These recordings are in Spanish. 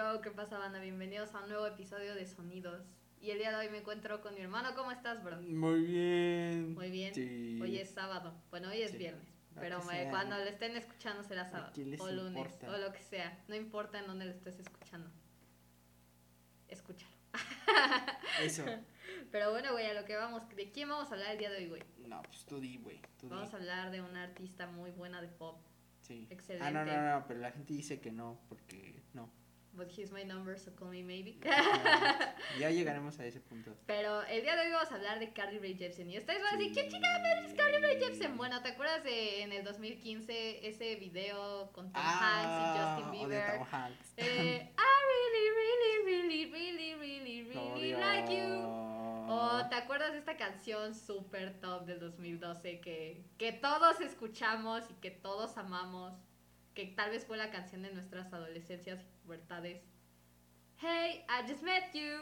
Yo, ¿qué pasa, banda? Bienvenidos a un nuevo episodio de Sonidos. Y el día de hoy me encuentro con mi hermano. ¿Cómo estás, bro? Muy bien. Muy bien. Sí. Hoy es sábado. Bueno, hoy es Sí. viernes. Pero me- cuando lo estén escuchando será sábado. O lunes. importa? O lo que sea. No importa en dónde lo estés escuchando. Escúchalo. Eso. Pero bueno, güey, a lo que vamos. ¿De quién vamos a hablar el día de hoy, güey? No, pues tú di, güey. Di. Vamos a hablar de una artista muy buena de pop. Sí. excelente. Ah, no, no, no, pero la gente dice que no, porque no. But he's my number, so call me maybe. ya llegaremos a ese punto. Pero el día de hoy vamos a hablar de Carly Rae Jepsen. Y ustedes van a decir, ¿qué madre es Carly Rae Jepsen? Bueno, ¿te acuerdas de en el 2015 ese video con Tom Hanks y Justin Ah, Bieber? Tom Hanks. Eh, I really, really, really, really, really, really like you. O ¿te acuerdas de esta canción super top del 2012 que, que todos escuchamos y que todos amamos? Que tal vez fue la canción de nuestras adolescencias Hey, I just met you,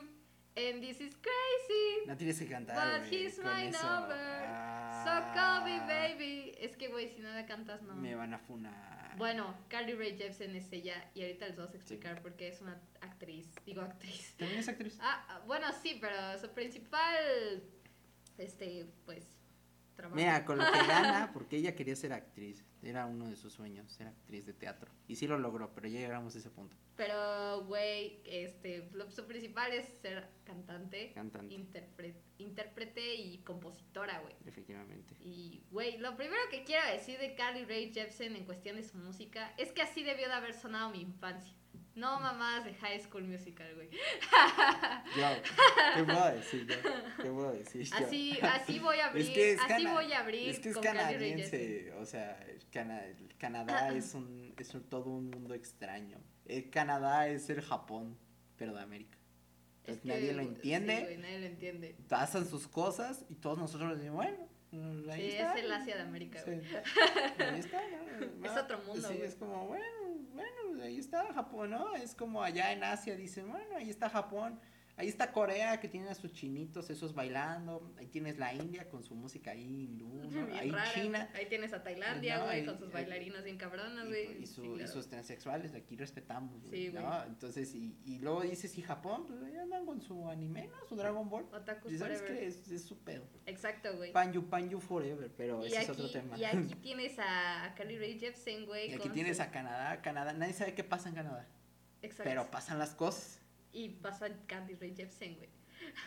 and this is crazy. No tienes que cantar, But he's my eso. number. Ah, So call me baby. Es que, güey, si no la cantas, no. Me van a funar. Bueno, Carly Rae Jepsen es ella y ahorita les vamos a explicar por qué es una actriz. Digo actriz. ¿También es actriz? Ah, ah, bueno, sí, pero su principal, este, pues, trabajo. Mira, con lo que gana, porque ella quería ser actriz. Era uno de sus sueños, ser actriz de teatro. Y sí lo logró, pero ya llegamos a ese punto. Pero, güey, este, lo- su principal es ser cantante, Cantante, interpre- intérprete y compositora, güey. efectivamente. Y, güey, lo primero que quiero decir de Carly Rae Jepsen en cuestión de su música es que así debió de haber sonado mi infancia. No mamás de High School Musical, güey. Yo, ¿qué puedo decir yo? ¿Qué puedo decir yo? Así, así voy a abrir, Es que es así voy a abrir Es que es con canadiense, o sea, Cana- Canadá es un es un- todo un mundo extraño. Eh, Canadá es el Japón, pero de América. Es Entonces que, nadie lo sí, entiende, güey, nadie lo entiende. pasan sus cosas y todos nosotros decimos, bueno, mm, ahí Sí, está. es el Asia de América, Sí. güey. Ahí está, ¿no? Es otro mundo, Sí, güey. es como, bueno, bueno, ahí está Japón, ¿no? Es como allá en Asia dicen, bueno, ahí está Japón. Ahí está Corea que tiene a sus chinitos, esos bailando. Ahí tienes la India con su música ahí hindú, Ahí rara, China. Ahí tienes a Tailandia, güey, con sus bailarinas bien cabronas, güey. y su- Sí, y sus transexuales, aquí respetamos, güey, Sí, güey. ¿no? Entonces, y, y luego dices, ¿y Japón? Pues ahí andan con su anime, ¿no? Su Dragon Ball. Otakus ¿Y sabes forever. qué? Es, es su pedo. Exacto, güey. Panyu, Panyu forever, pero ese aquí, es otro tema. y aquí tienes a Carly Rae Jepsen, güey. Y aquí tienes su- a Canadá, Canadá, nadie sabe qué pasa en Canadá, Exacto. pero pasan las cosas. Y pasa Carly Rae Jepsen, güey.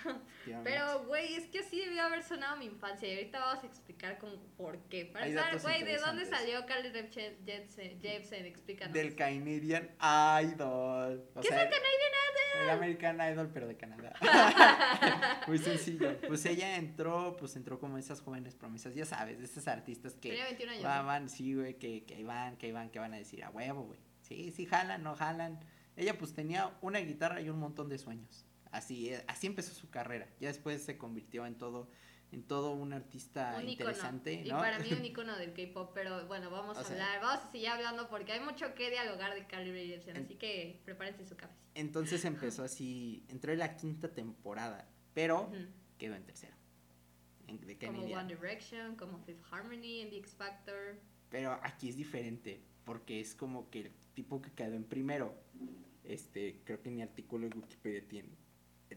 Pero, güey, es que así debió haber sonado mi infancia. Y ahorita vamos a explicar con por qué. Para Hay datos güey, ¿de dónde salió Carly Rae Je- Jepsen? Jepsen? Explícanos. Del Canadian Idol. O ¿Qué sea, es el Canadian El American Idol, pero de Canadá. Muy sencillo. Pues ella entró, pues entró como esas jóvenes promesas, ya sabes, de esas artistas que Tenía 21 años. van, sí, güey, que, que van, que van, que van a decir a huevo, güey. Sí, sí, jalan, no jalan. Ella pues tenía una guitarra y un montón de sueños. Así, eh, así empezó su carrera. Ya después se convirtió en todo, en todo un artista un interesante, Y ¿no? para mí un icono del K-pop, pero bueno, vamos O a sea- hablar, vamos a seguir hablando porque hay mucho que dialogar de Carly Rae Jepsen, En- así que prepárense su café. Entonces empezó así, entró en la quinta temporada, pero Ujú. quedó en tercero. En, de Como. One Direction, como Fifth Harmony en The X Factor. Pero aquí es diferente, porque es como que el tipo que quedó en primero, este, creo que ni artículo en Wikipedia tiene.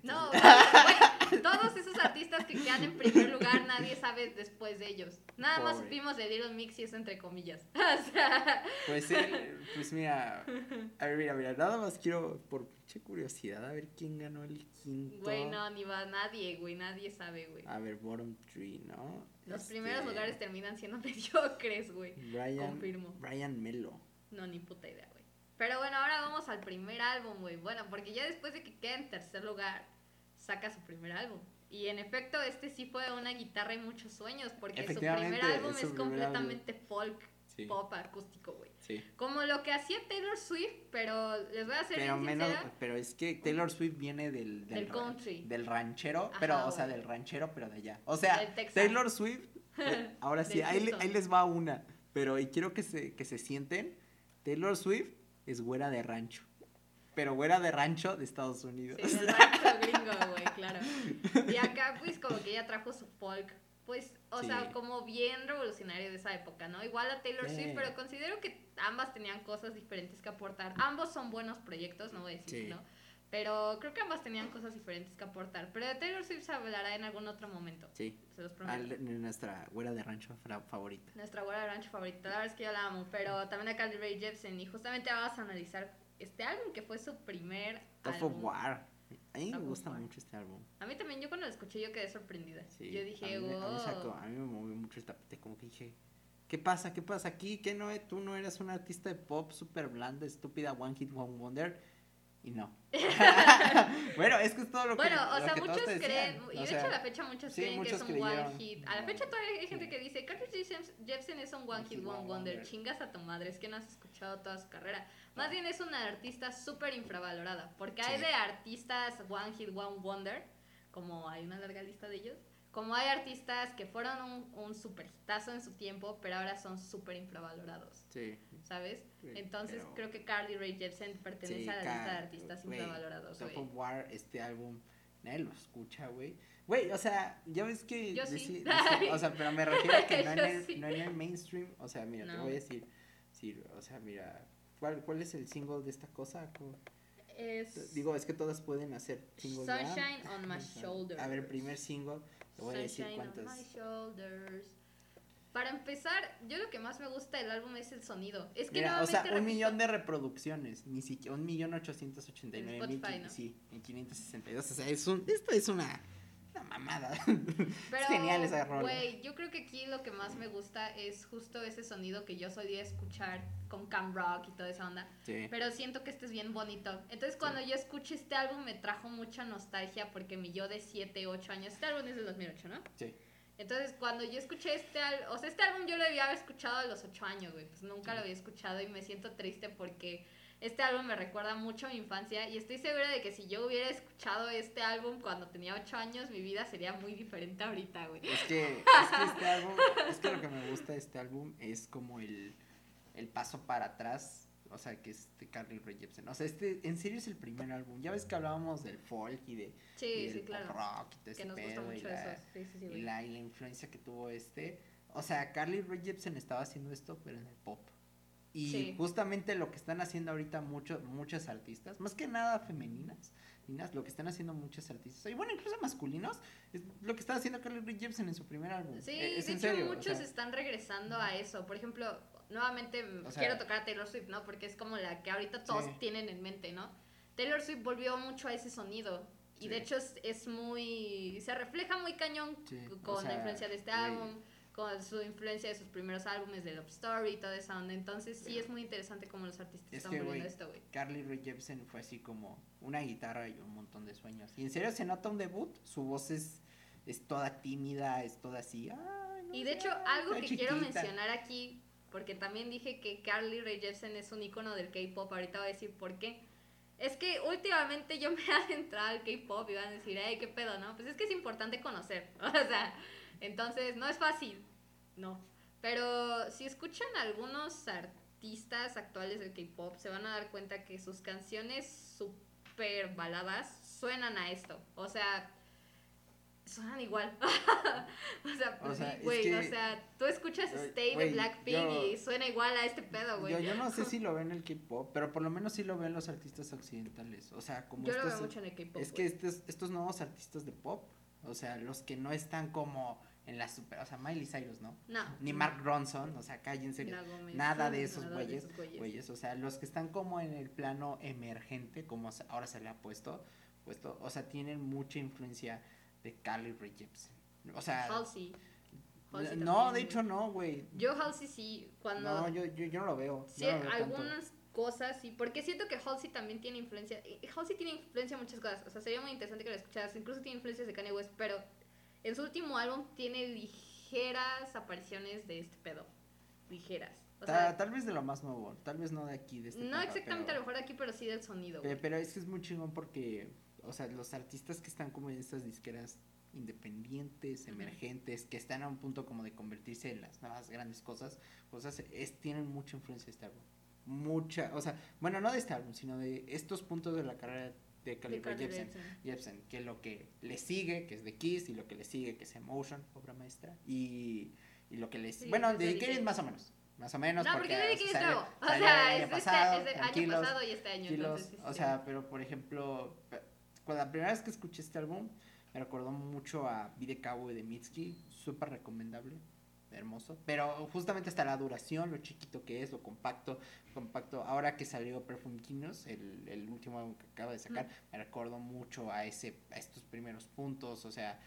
No, güey, todos esos artistas que quedan en primer lugar, nadie sabe después de ellos. Nada más supimos de Little Mix y eso entre comillas. O sea, Pues él, pues mira, a ver, mira, mira, nada más quiero, por mucha curiosidad, a ver quién ganó el quinto. güey, no, ni va nadie, güey, nadie sabe, güey. A ver, bottom three, ¿no? Los Este, primeros lugares terminan siendo mediocres, güey. Brian, confirmo. Brian Melo. No, ni puta idea, güey. Pero bueno, ahora vamos al primer álbum, güey. Bueno, porque ya después de que queda en tercer lugar, saca su primer álbum. Y en efecto, este sí fue una guitarra y muchos sueños, porque su primer álbum es es, su primer completamente folk, Sí. pop acústico, güey. Sí. Como lo que hacía Taylor Swift, pero les voy a ser Pero menos, sincera. pero es que Taylor Swift viene del, Del country. del ranchero, Ajá, pero, o sea, del ranchero, pero de allá. O sea. Taylor Swift, eh, ahora sí, ahí, ahí les va una, pero y quiero que se, que se sienten, Taylor Swift es güera de rancho, pero güera de rancho de Estados Unidos. Sí, del rancho gringo, güey, claro. Y acá, pues, como que ella trajo su folk pues, o sea, como bien revolucionario de esa época, ¿no? Igual a Taylor Swift, pero considero que ambas tenían cosas diferentes que aportar. Ambos son buenos proyectos, no voy a decir no. Pero creo que ambas tenían cosas diferentes que aportar. Pero de Taylor Swift se hablará en algún otro momento. Sí. Se los prometo. nuestra güera de rancho favorita. Nuestra güera de rancho favorita. La verdad es que yo la amo. Pero también a Carly Rae Jepsen. Y justamente vamos a analizar este álbum que fue su primer. Top of War. A mí me gusta mucho este álbum. A mí también, yo cuando lo escuché yo quedé sorprendida. yo dije, a mí, a, mí me movió mucho el tapete, como que dije, ¿qué pasa? ¿Qué pasa aquí? ¿Qué no? Tú no eras un artista de pop súper blanda, estúpida, One Hit, One Wonder y no. bueno, es que es todo lo que Bueno, o sea, muchos creen, y de hecho a la fecha muchos creen que es un one hit. A la fecha todavía hay gente que dice, Carly Jepsen es un one hit, one wonder. Chingas a tu madre, es que no has escuchado toda su carrera. Más bien es una artista súper infravalorada, porque hay de artistas one hit, one wonder, como hay una larga lista de ellos, como hay artistas que fueron un, un super hitazo en su tiempo, pero ahora son súper infravalorados. Sí. ¿Sabes? Entonces creo que Carly Rae Jepsen pertenece a la lista de artistas infravalorados. Top of War, este álbum, nadie lo escucha, güey. Güey, o sea, ya ves que. Yo sí. o sea, pero me refiero a que no en, el, no en, el, mainstream. O sea, mira, te voy a decir. Sí, o sea, mira. ¿Cuál, ¿Cuál es el single de esta cosa? Es... Digo, es que todas pueden hacer singles. Sunshine on my shoulders. A ver, primer single. Voy a decir cuántas. Para empezar, yo lo que más me gusta del álbum es el sonido. Es que Mira, o sea, un millón de reproducciones, ni siquiera, un millón ochocientos ochenta y nueve mil, sí, en 562, o sea, es un, esto es una, una mamada. es genial esa rola. Güey, yo creo que aquí lo que más me gusta es justo ese sonido que yo de escuchar con cam rock y toda esa onda. Sí. Pero siento que este es bien bonito. Entonces, cuando yo escuché este álbum me trajo mucha nostalgia porque mi yo de 7, 8 años, este álbum es del 2008, ¿no? Sí. Entonces, cuando yo escuché este álbum, o sea, este álbum yo lo había escuchado a los ocho años, güey, pues nunca lo había escuchado y me siento triste porque este álbum me recuerda mucho a mi infancia y estoy segura de que si yo hubiera escuchado este álbum cuando tenía ocho años, mi vida sería muy diferente ahorita, güey. Es que, es que este álbum, es que lo que me gusta de este álbum es como el, el paso para atrás o sea, que es de Carly Rae Jepsen. O sea, este en serio es el primer álbum. Ya ves que hablábamos del folk y de sí, del rock y todo ese pedo y, la, y, la, y la influencia que tuvo este. O sea, Carly Rae Jepsen estaba haciendo esto, pero en el pop. Y justamente lo que están haciendo ahorita muchos muchas artistas, más que nada femeninas, lo que están haciendo muchos artistas, y bueno, incluso masculinos, es lo que está haciendo Carly Rae Jepsen en su primer álbum. Sí, e, de hecho muchos están regresando a eso. Por ejemplo, nuevamente quiero tocar a Taylor Swift, ¿no? Porque es como la que ahorita todos tienen en mente, ¿no? Taylor Swift volvió mucho a ese sonido. Y de hecho es, muy. Se refleja muy cañón con la influencia de este álbum, con su influencia de sus primeros álbumes de Love Story y toda esa onda. Entonces sí es muy interesante cómo los artistas están volviendo esto, güey. Carly Rae Jepsen fue así como una guitarra y un montón de sueños. Y en serio se nota un debut. Su voz es, es toda tímida, es toda así. y de hecho, algo que quiero mencionar aquí porque también dije que Carly Rae Jepsen es un icono del K-pop, ahorita voy a decir por qué. Es que últimamente yo me he adentrado al K-pop y van a decir, ay, qué pedo, ¿no? Pues es que es importante conocer, o sea, entonces no es fácil, no. Pero si escuchan algunos artistas actuales del K-pop, se van a dar cuenta que sus canciones súper baladas suenan a esto. O sea, suenan igual. o sea, pues güey, o sea, tú escuchas Stay de Blackpink y suena igual a este pedo, güey. Yo, yo no sé si lo ven en el K-pop, pero por lo menos sí lo ven los artistas occidentales. O sea, como Yo lo veo mucho en el K-pop. Es que estos, estos nuevos artistas de pop, o sea, los que no están como en la super, o sea, Miley Cyrus, ¿no? No. Ni Mark Ronson, o sea, cállense. nada de esos güeyes, güeyes. O sea, los que están como en el plano emergente, como ahora se le ha puesto, puesto, o sea, tienen mucha influencia de Carly Rae Jepsen. O sea. Halsey. no, de hecho no, güey. Yo Halsey sí, cuando... No, yo, yo, yo no lo veo. Sí, algunas cosas sí, porque siento que Halsey también tiene influencia. Halsey tiene influencia en muchas cosas, o sea, sería muy interesante que lo escucharas. Incluso tiene influencias de Kanye West, pero en su último álbum tiene ligeras apariciones de este pedo. Ligeras. O sea, tal vez de lo más nuevo, tal vez no de aquí, de este No exactamente a lo mejor de aquí, pero sí del sonido. Pero, pero es que es muy chingón porque o sea, los artistas que están como en estas disqueras independientes, emergentes, que están a un punto como de convertirse en las nuevas grandes cosas, cosas es, tienen mucha influencia este álbum. Mucha, o sea, bueno, no de este álbum, sino de estos puntos de la carrera de Carly Rae Jepsen, Jepsen, que lo que le sigue, que es de Kiss, y lo que le sigue, que es Emotion, obra maestra, y, y lo que le sigue, bueno, de Kiss más o menos, más o menos. No, porque, porque Dedicated es nuevo, o sea, es este, pasado, este año pasado y este año, entonces, O sea, pero por ejemplo, cuando la primera vez que escuché este álbum, me recordó mucho a Vide Cabo de Mitski, súper recomendable hermoso. Pero justamente hasta la duración, lo chiquito que es, lo compacto, compacto. Ahora que salió Perfume Kinos, el, el último álbum que acaba de sacar, me recordó mucho a ese, a estos primeros puntos, o sea,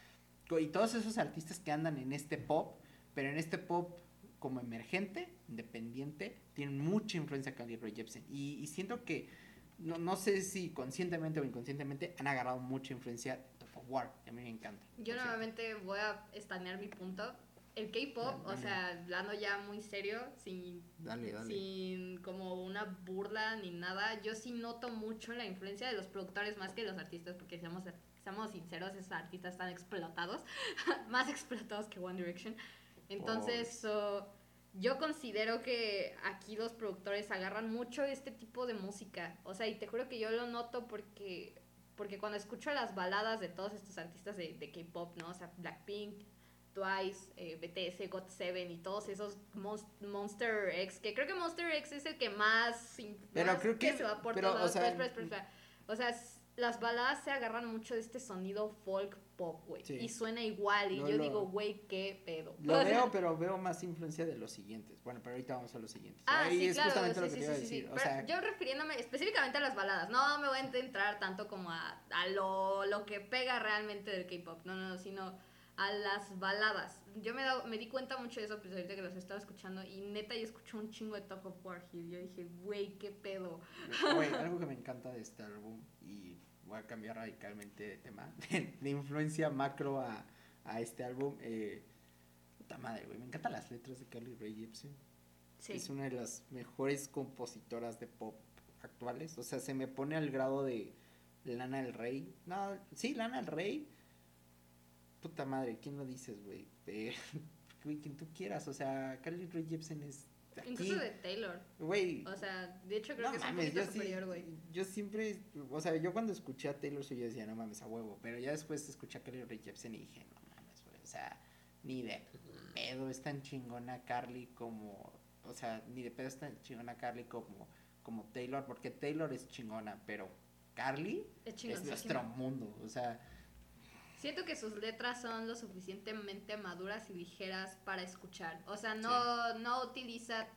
y todos esos artistas que andan en este pop, pero en este pop como emergente, independiente, tienen mucha influencia Carly Rae Jepsen. Y, y siento que, no, no sé si conscientemente o inconscientemente, han agarrado mucha influencia de War, a mí me encanta. Yo nuevamente voy a estanear mi punto el K-pop, o sea, hablando ya muy serio, sin, sin como una burla ni nada, yo sí noto mucho la influencia de los productores más que de los artistas, porque seamos, seamos sinceros, esos artistas están explotados, más explotados que One Direction. Entonces, yo considero que aquí los productores agarran mucho este tipo de música, o sea, y te juro que yo lo noto porque, porque cuando escucho las baladas de todos estos artistas de, de K-pop, ¿no? O sea, Blackpink, Twice, eh, BTS, GOT7 y todos esos Monster X, que creo que Monster X es el que más, pero creo que, se va por pero, O sea, o sea, las baladas se agarran mucho de este sonido folk pop, güey. Y suena igual. Y yo digo, güey, qué pedo. Lo veo, pero veo más influencia de los siguientes. Bueno, pero ahorita vamos a los siguientes. Ah, Ahí sí, es claro, justamente lo que te iba a decir. O sea, yo refiriéndome específicamente a las baladas. No me voy a entrar tanto como a, a lo, lo que pega realmente del K-pop. No, no, no, sino a las baladas. Yo me, me di cuenta mucho de eso pues ahorita que los estaba escuchando y neta yo escuché un chingo de Top of War Hill. Yo dije, güey, qué pedo. Güey, algo que me encanta de este álbum y voy a cambiar radicalmente de tema, de, influencia macro a, a este álbum. Eh, puta madre, güey, me encantan las letras de Carly Rae Jepsen. Sí. Es una de las mejores compositoras de pop actuales. O sea, se me pone al grado de Lana del Rey. No, sí, Lana del Rey puta madre, ¿quién lo dices, güey? güey, quien tú quieras, o sea, Carly Rae Jepsen es Aquí. Incluso de Taylor. Güey. O sea, de hecho creo que es un poquito superior, güey. yo siempre, o sea, yo cuando escuché a Taylor yo decía, no mames, a huevo. Pero ya después escuché a Carly Rae Jepsen y dije, no mames, güey. O sea, ni de pedo es tan chingona Carly como, o sea, ni de pedo es tan chingona Carly como, como Taylor, porque Taylor es chingona, pero Carly es, es nuestro mundo. O sea, Siento que sus letras son lo suficientemente maduras y ligeras para escuchar. O sea, no, no utiliza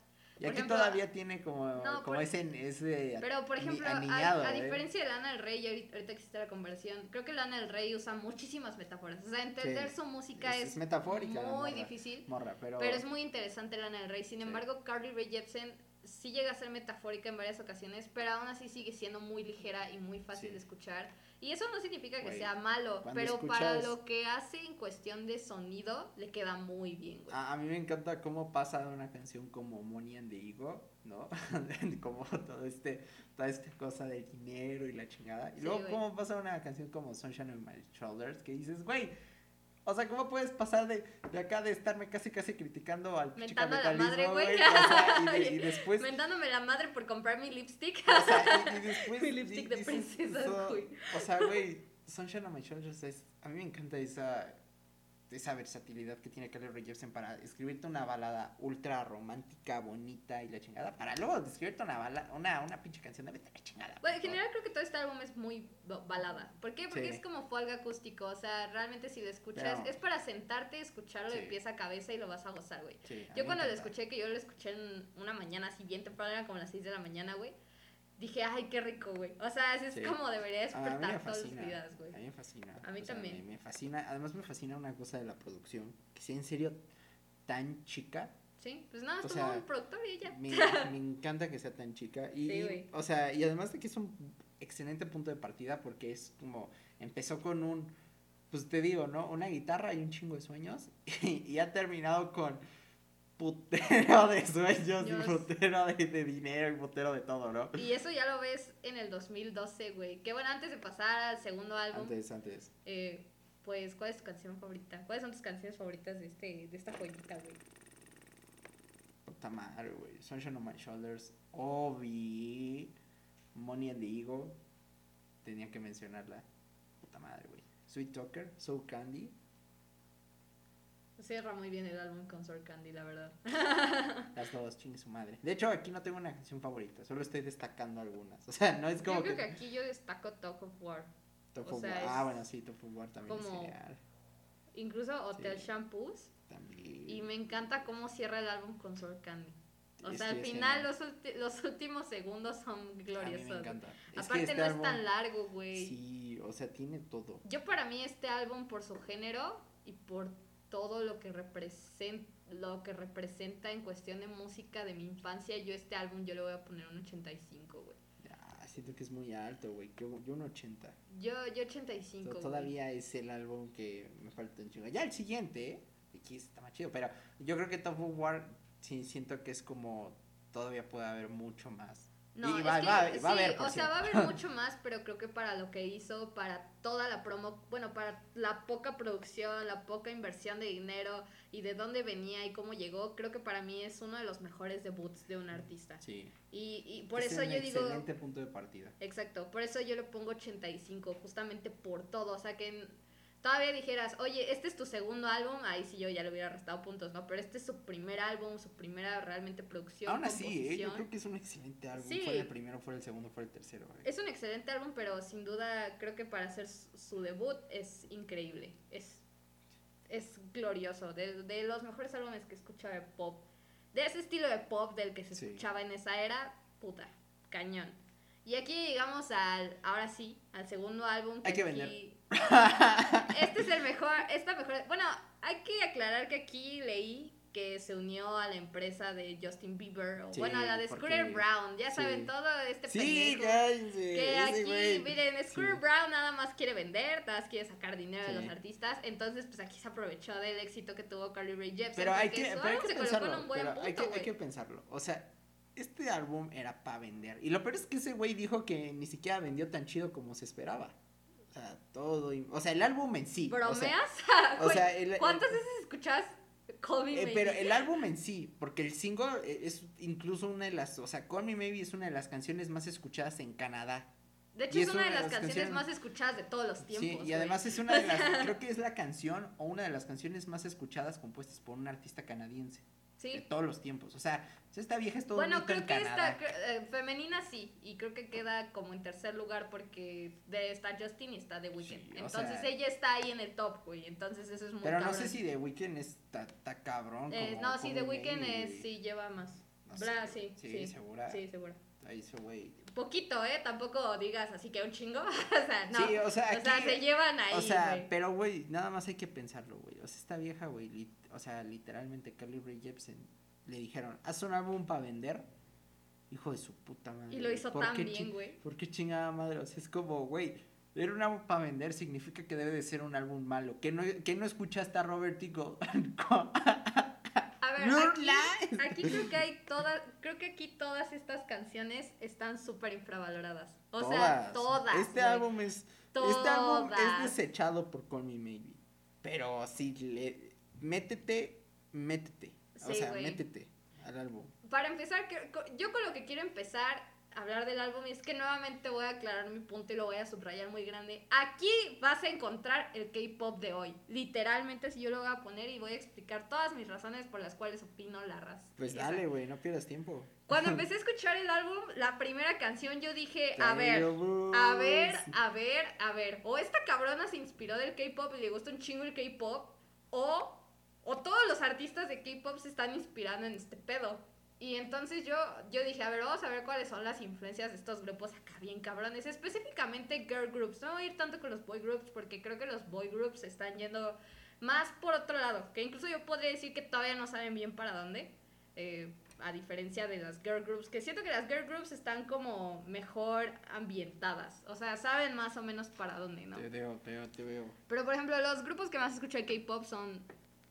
y aquí todavía tiene como, como ese, ese Pero, por ejemplo, a, a, ¿eh? diferencia de Lana del Rey, ahorita, ahorita existe la conversión, creo que Lana del Rey usa muchísimas metáforas. O sea, entender su música es, metafórica, muy difícil. pero... pero... es muy interesante Lana del Rey. Sin embargo, Carly Rae Jepsen sí llega a ser metafórica en varias ocasiones, pero aún así sigue siendo muy ligera y muy fácil de escuchar. Y eso no significa que sea malo, pero para lo que hace en cuestión de sonido, le queda muy bien, güey. A, mí me encanta cómo pasa una canción como Money and the Ego, ¿no? como todo este, toda esta cosa del dinero y la chingada. Y luego cómo pasa una canción como Sunshine on My Shoulders, que dices, güey, o sea, ¿cómo puedes pasar de, de acá de estarme casi casi criticando al Mentando a la madre, güey. y, después... Mentándome la madre por comprar mi lipstick. O sea, y, después... mi lipstick de princesa, güey. O sea, güey, Sunshine on My Shoulders es... A mí me encanta esa esa versatilidad que tiene Rae Jepsen para escribirte una balada ultra romántica, bonita y la chingada, para luego escribirte una balada, una, una pinche canción de la chingada. Bueno, en general creo que todo este álbum es muy balada. ¿Por qué? Porque es como folga acústico, o sea, realmente si lo escuchas, es para sentarte, escucharlo de pieza a cabeza y lo vas a gozar, güey. yo cuando lo escuché, que yo lo escuché en una mañana así bien temprano, era como las 6 de la mañana, güey dije, ay, qué rico, güey. O sea, es como debería despertar todos los días, güey. A mí me fascina. A mí también. me, fascina, además me fascina una cosa de la producción, que sea en serio tan chica. Sí, pues nada, es como un productor y ella. Me, me, encanta que sea tan chica. Y, sí, o sea, y además de que es un excelente punto de partida porque es como, empezó con un, pues te digo, ¿no? Una guitarra y un chingo de sueños y ha terminado con putero de sueños y putero de, dinero y putero de todo, ¿no? Y eso ya lo ves en el 2012, güey. Que bueno, antes de pasar al segundo álbum. Antes, antes. Eh, pues, ¿cuál es tu canción favorita? ¿Cuáles son tus canciones favoritas de, este, de esta joyita, güey? Puta madre, güey. Sunshine on My Shoulders. Obi. Money and the Eagle. tenía que mencionarla. Puta madre, güey. Sweet Talker, Soul Candy. Cierra muy bien el álbum con Soul Candy, la verdad. Las dos, chingue su madre. De hecho, aquí no tengo una canción favorita, solo estoy destacando algunas. O sea, no es como yo creo que, aquí yo destaco Talk of War. Top of War. Ah, bueno, sí, Top of War también como... sería. Incluso Hotel Sí. Shampoos. También. Y me encanta cómo cierra el álbum con Soul Candy. O Es sea, que al es final genial. los, los últimos segundos son A mí me gloriosos. encanta. Es que Aparte este no es álbum- tan largo, güey. Sí, o sea, tiene todo. Yo para mí este álbum por su género y por todo lo que representa lo que representa en cuestión de música de mi infancia, yo este álbum yo le voy a poner un 85, güey. Ah, siento que es muy alto, güey. Yo, yo un 80. Yo yo 85. To- güey. Todavía es el álbum que me falta un chingo. Ya el siguiente, ¿eh? Aquí está más chido. Pero yo creo que Top of War, sí, siento que es como. Todavía puede haber mucho más. No, Y es va- que, va- va a sí, haber, por o sea, va a haber mucho más, pero creo que para lo que hizo, para toda la promo, bueno, para la poca producción, la poca inversión de dinero y de dónde venía y cómo llegó, creo que para mí es uno de los mejores debuts de un artista. Sí. Y, y por Es eso un yo digo, Excelente punto de partida. exacto, por eso yo le pongo 85, justamente por todo, o sea que en- todavía dijeras, oye, este es tu segundo álbum, ahí sí yo ya le hubiera restado puntos, ¿no? Pero este es su primer álbum, su primera realmente producción. Aún así, ¿eh? yo creo que es un excelente álbum. Sí. Fuera el primero, fuera el segundo, fuera el tercero. eh. Es un excelente álbum, pero sin duda creo que para hacer su, debut es increíble. Es, es glorioso. De, de los mejores álbumes que he escuchado de pop. De ese estilo de pop del que se Sí. escuchaba en esa era, puta, cañón. Y aquí llegamos al, ahora sí, al segundo álbum. Hay que aquí- Este es el mejor, esta mejor. Bueno, hay que aclarar que aquí leí que se unió a la empresa de Justin Bieber, o Sí, bueno, a la de Scooter Brown, ya sí. saben todo este Sí, pendejo. cállense. Que aquí, güey. miren, Scooter. Brown nada más quiere vender, nada más quiere sacar dinero de los artistas. Entonces, pues aquí se aprovechó del éxito que tuvo Carly Rae Jepsen. Pero hay que, su pero hay que pensarlo. hay, que, hay que pensarlo. O sea, este álbum era para vender. Y lo peor es que ese güey dijo que ni siquiera vendió tan chido como se esperaba. O sea, todo. O sea, el álbum en sí. o sea, ¿Bromeas? o sea, el- ¿Cuántas veces escuchas Call Me Eh, Maybe? pero el álbum en sí, porque el single eh, es incluso una de las, o sea, Call Me Maybe es una de las canciones más escuchadas en Canadá. De hecho, es es una de una de las las canciones canciones- más escuchadas de todos los tiempos. sí, y además es una de las, creo que es la canción o una de las canciones más escuchadas compuestas por un artista canadiense de Sí. todos los tiempos. O sea, esta vieja es todo Bueno, hito en creo que Canadá. esta, eh, femenina sí, y creo que queda como en tercer lugar porque de, está Justin y está The Weeknd. Sí, entonces sea- ella está ahí en el top, güey, entonces eso es muy Pero no sé si The Weeknd está, está cabrón. Eh, como no, sí, The Weeknd es, sí, lleva más. No Bra, sé, sí, sí, sí, segura. Sí, seguro. Ahí ese güey. Poquito, ¿eh? Tampoco digas así que un chingo. o sea, no. Sí, o sea, o sea, se llevan ahí, O sea, güey. pero güey, nada más hay que pensarlo, güey. O sea, esta vieja, güey, o sea, literalmente Carly Rae Jepsen le dijeron, haz un álbum para vender. Hijo de su puta madre. Y lo hizo ¿Por tan bien, güey. ¿Por qué chingada madre? O sea, es como, güey, ver un álbum para vender significa que debe de ser un álbum malo. Que no, que no escuchaste a Robert Eagle. Ver, No aquí, lies. aquí creo que hay todas, creo que aquí todas estas canciones están súper infravaloradas. O sea, todas. Este güey. álbum es. Este álbum es desechado por Call Me Maybe. Pero si le. Métete, métete. o Sí, sea, güey. métete al álbum. Para empezar, yo con lo que quiero empezar hablar del álbum es que nuevamente voy a aclarar mi punto y lo voy a subrayar muy grande. Aquí vas a encontrar el K-pop de hoy. Literalmente, si yo lo voy a poner y voy a explicar todas mis razones por las cuales opino la raza. Pues dale, güey, no pierdas tiempo. Cuando empecé a escuchar el álbum, la primera canción yo dije, a ver, a ver, a ver, a ver, o esta cabrona se inspiró del K-pop y le gusta un chingo el K-pop, o, o todos los artistas de K-pop se están inspirando en este pedo. Y entonces yo, yo dije, a ver, vamos a ver cuáles son las influencias de estos grupos acá bien cabrones, específicamente girl groups. No voy a ir tanto con los boy groups porque creo que los boy groups están yendo más por otro lado, que incluso yo podría decir que todavía no saben bien para dónde. eh, a diferencia de las girl groups, que siento que las girl groups están como mejor ambientadas, o sea, saben más o menos para dónde, ¿no? Te veo, te veo, te veo. Pero por ejemplo, los grupos que más escucho de K-pop son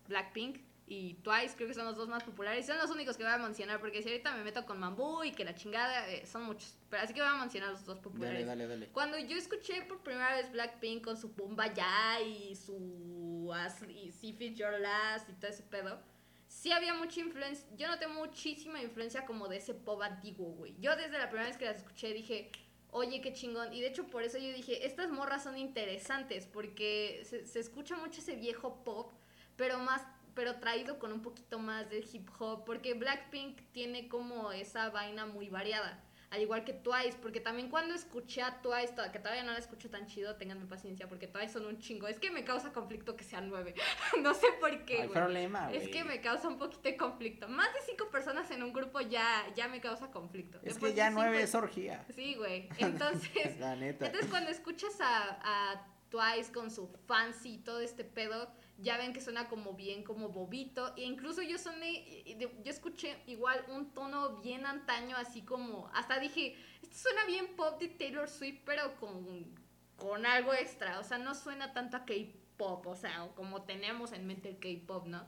Blackpink y Twice, creo que son los dos más populares, son los únicos que voy a mencionar, porque si ahorita me meto con Mambo y que la chingada, eh, son muchos, pero así que voy a mencionar los dos populares. Dale, dale, dale. Cuando yo escuché por primera vez Blackpink con su Bomba Ya y su y See Fit Your Last y todo ese pedo, sí había mucha influencia, yo noté muchísima influencia como de ese pop antiguo, güey. Yo desde la primera vez que las escuché dije, oye, qué chingón. Y de hecho por eso yo dije, estas morras son interesantes porque se, se escucha mucho ese viejo pop, pero más pero traído con un poquito más de hip hop, porque Blackpink tiene como esa vaina muy variada al igual que Twice, porque también cuando escuché a Twice, que todavía no la escucho tan chido, tenganme paciencia, porque Twice son un chingo. Es que me causa conflicto que sean nueve. no sé por qué. Hay problema, Es que me causa un poquito de conflicto. Más de cinco personas en un grupo ya, ya me causa conflicto. Es que ya nueve es orgía. Sí, güey. Entonces, la neta. entonces cuando escuchas a, a Twice con su fancy y todo este pedo, ya ven que suena como bien, como bobito. E incluso yo soné, yo escuché igual un tono bien antaño, así como, hasta dije, esto suena bien pop de Taylor Swift, pero con, con algo extra. O sea, no suena tanto a K-pop, o sea, como tenemos en mente el K-pop, ¿no?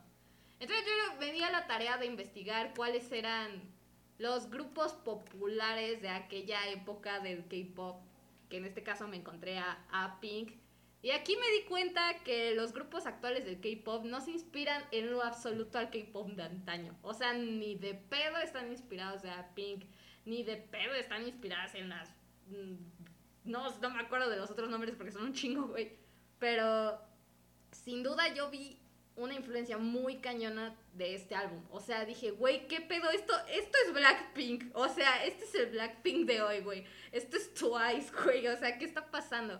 Entonces yo venía a la tarea de investigar cuáles eran los grupos populares de aquella época del K-pop, que en este caso me encontré a, a Pink, y aquí me di cuenta que los grupos actuales del K-pop no se inspiran en lo absoluto al K-pop de antaño. O sea, ni de pedo están inspirados de Pink, ni de pedo están inspiradas en las. Mm, no, no me acuerdo de los otros nombres porque son un chingo, güey. Pero sin duda yo vi una influencia muy cañona de este álbum. O sea, dije, güey, ¿qué pedo? Esto, esto es Blackpink. O sea, este es el Blackpink de hoy, güey. Esto es Twice, güey. O sea, ¿qué está pasando?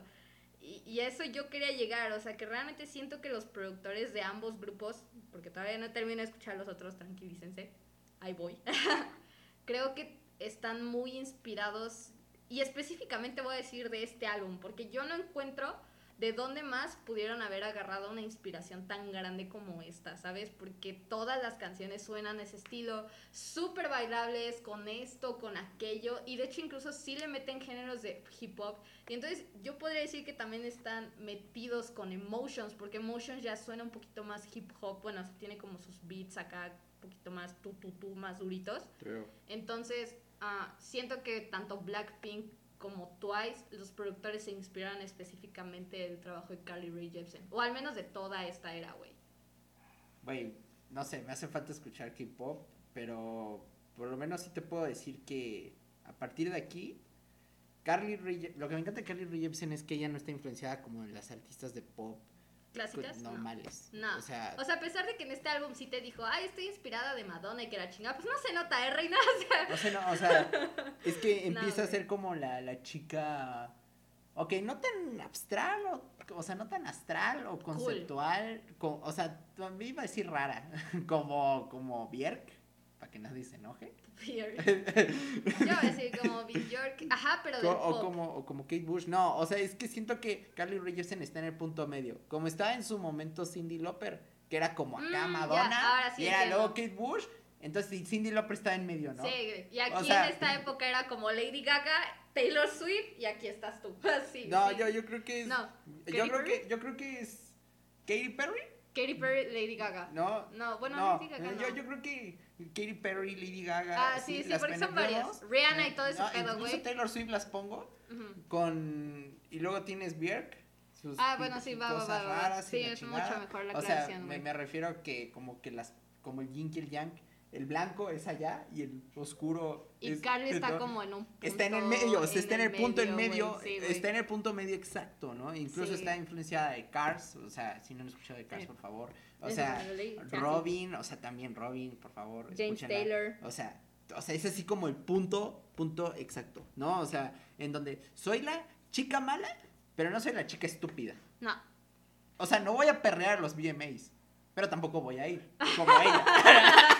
Y, eso yo quería llegar, o sea, que realmente siento que los productores de ambos grupos, porque todavía no termino de escuchar los otros, tranquilícense, ahí voy, creo que están muy inspirados, y específicamente voy a decir de este álbum, porque yo no encuentro de dónde más pudieron haber agarrado una inspiración tan grande como esta, ¿sabes? Porque todas las canciones suenan ese estilo, súper bailables, con esto, con aquello, y de hecho incluso sí le meten géneros de hip hop, y entonces yo podría decir que también están metidos con Emotions, porque Emotions ya suena un poquito más hip hop, bueno, tiene como sus beats acá, un poquito más tu, tu, tu, más duritos. Entonces, uh, siento que tanto Blackpink como Twice, los productores se inspiran específicamente del trabajo de Carly Rae Jepsen. O al menos de toda esta era, güey. Güey, no sé, me hace falta escuchar K-pop, pero por lo menos sí te puedo decir que a partir de aquí, Carly Rae, lo que me encanta de Carly Rae Jepsen es que ella no está influenciada como en las artistas de pop clásicas normales. No. O sea, o sea, a pesar de que en este álbum sí te dijo, ay, estoy inspirada de Madonna y que la chingada, pues no se nota, ¿eh, reina? O sea, no, o sea, es que empieza a ser como la, la chica, ok, no tan abstral, o, o sea, no tan astral o conceptual, o sea, me iba a decir rara, como, como Björk, para que nadie se enoje. Yo voy a decir como Björk, ajá, pero del o, pop. como o como Kate Bush. No, o sea, es que siento que Carly Jepsen está en el punto medio. Como estaba en su momento Cindy Lauper, que era como acá mm, Madonna, y era luego Kate Bush. Entonces Cindy Lauper estaba en medio, ¿no? Sí, y aquí en esta época era como Lady Gaga, Taylor Swift y aquí estás tú. Así. No, Yo, yo creo que es. No. Yo creo que, yo creo que es. Katy Perry. Katy Perry, Lady Gaga. No. No, bueno, Lady Gaga. Yo, yo creo que Katy Perry, Lady Gaga. Ah, sí, sí, porque son varias. Rihanna y todo ese pedo, güey. Taylor Swift las pongo. Con. Y luego tienes Björk. Sus ah, bueno, sí, va, va, va. Raras sí, es mucho mejor la o sea, me, me, refiero a que como que las. Como el yin y el yang el blanco es allá y el oscuro y Carly está como en un punto está en el medio o sea, está en el, punto en medio está en el punto medio exacto no incluso está influenciada de Cars o sea si no han escuchado de Cars por favor. O sea Robin o sea también Robin por favor James Taylor. O sea o sea es así como el punto punto exacto no o sea en donde soy la chica mala pero no soy la chica estúpida. No. O sea no voy a perrear los VMAs pero tampoco voy a ir como ella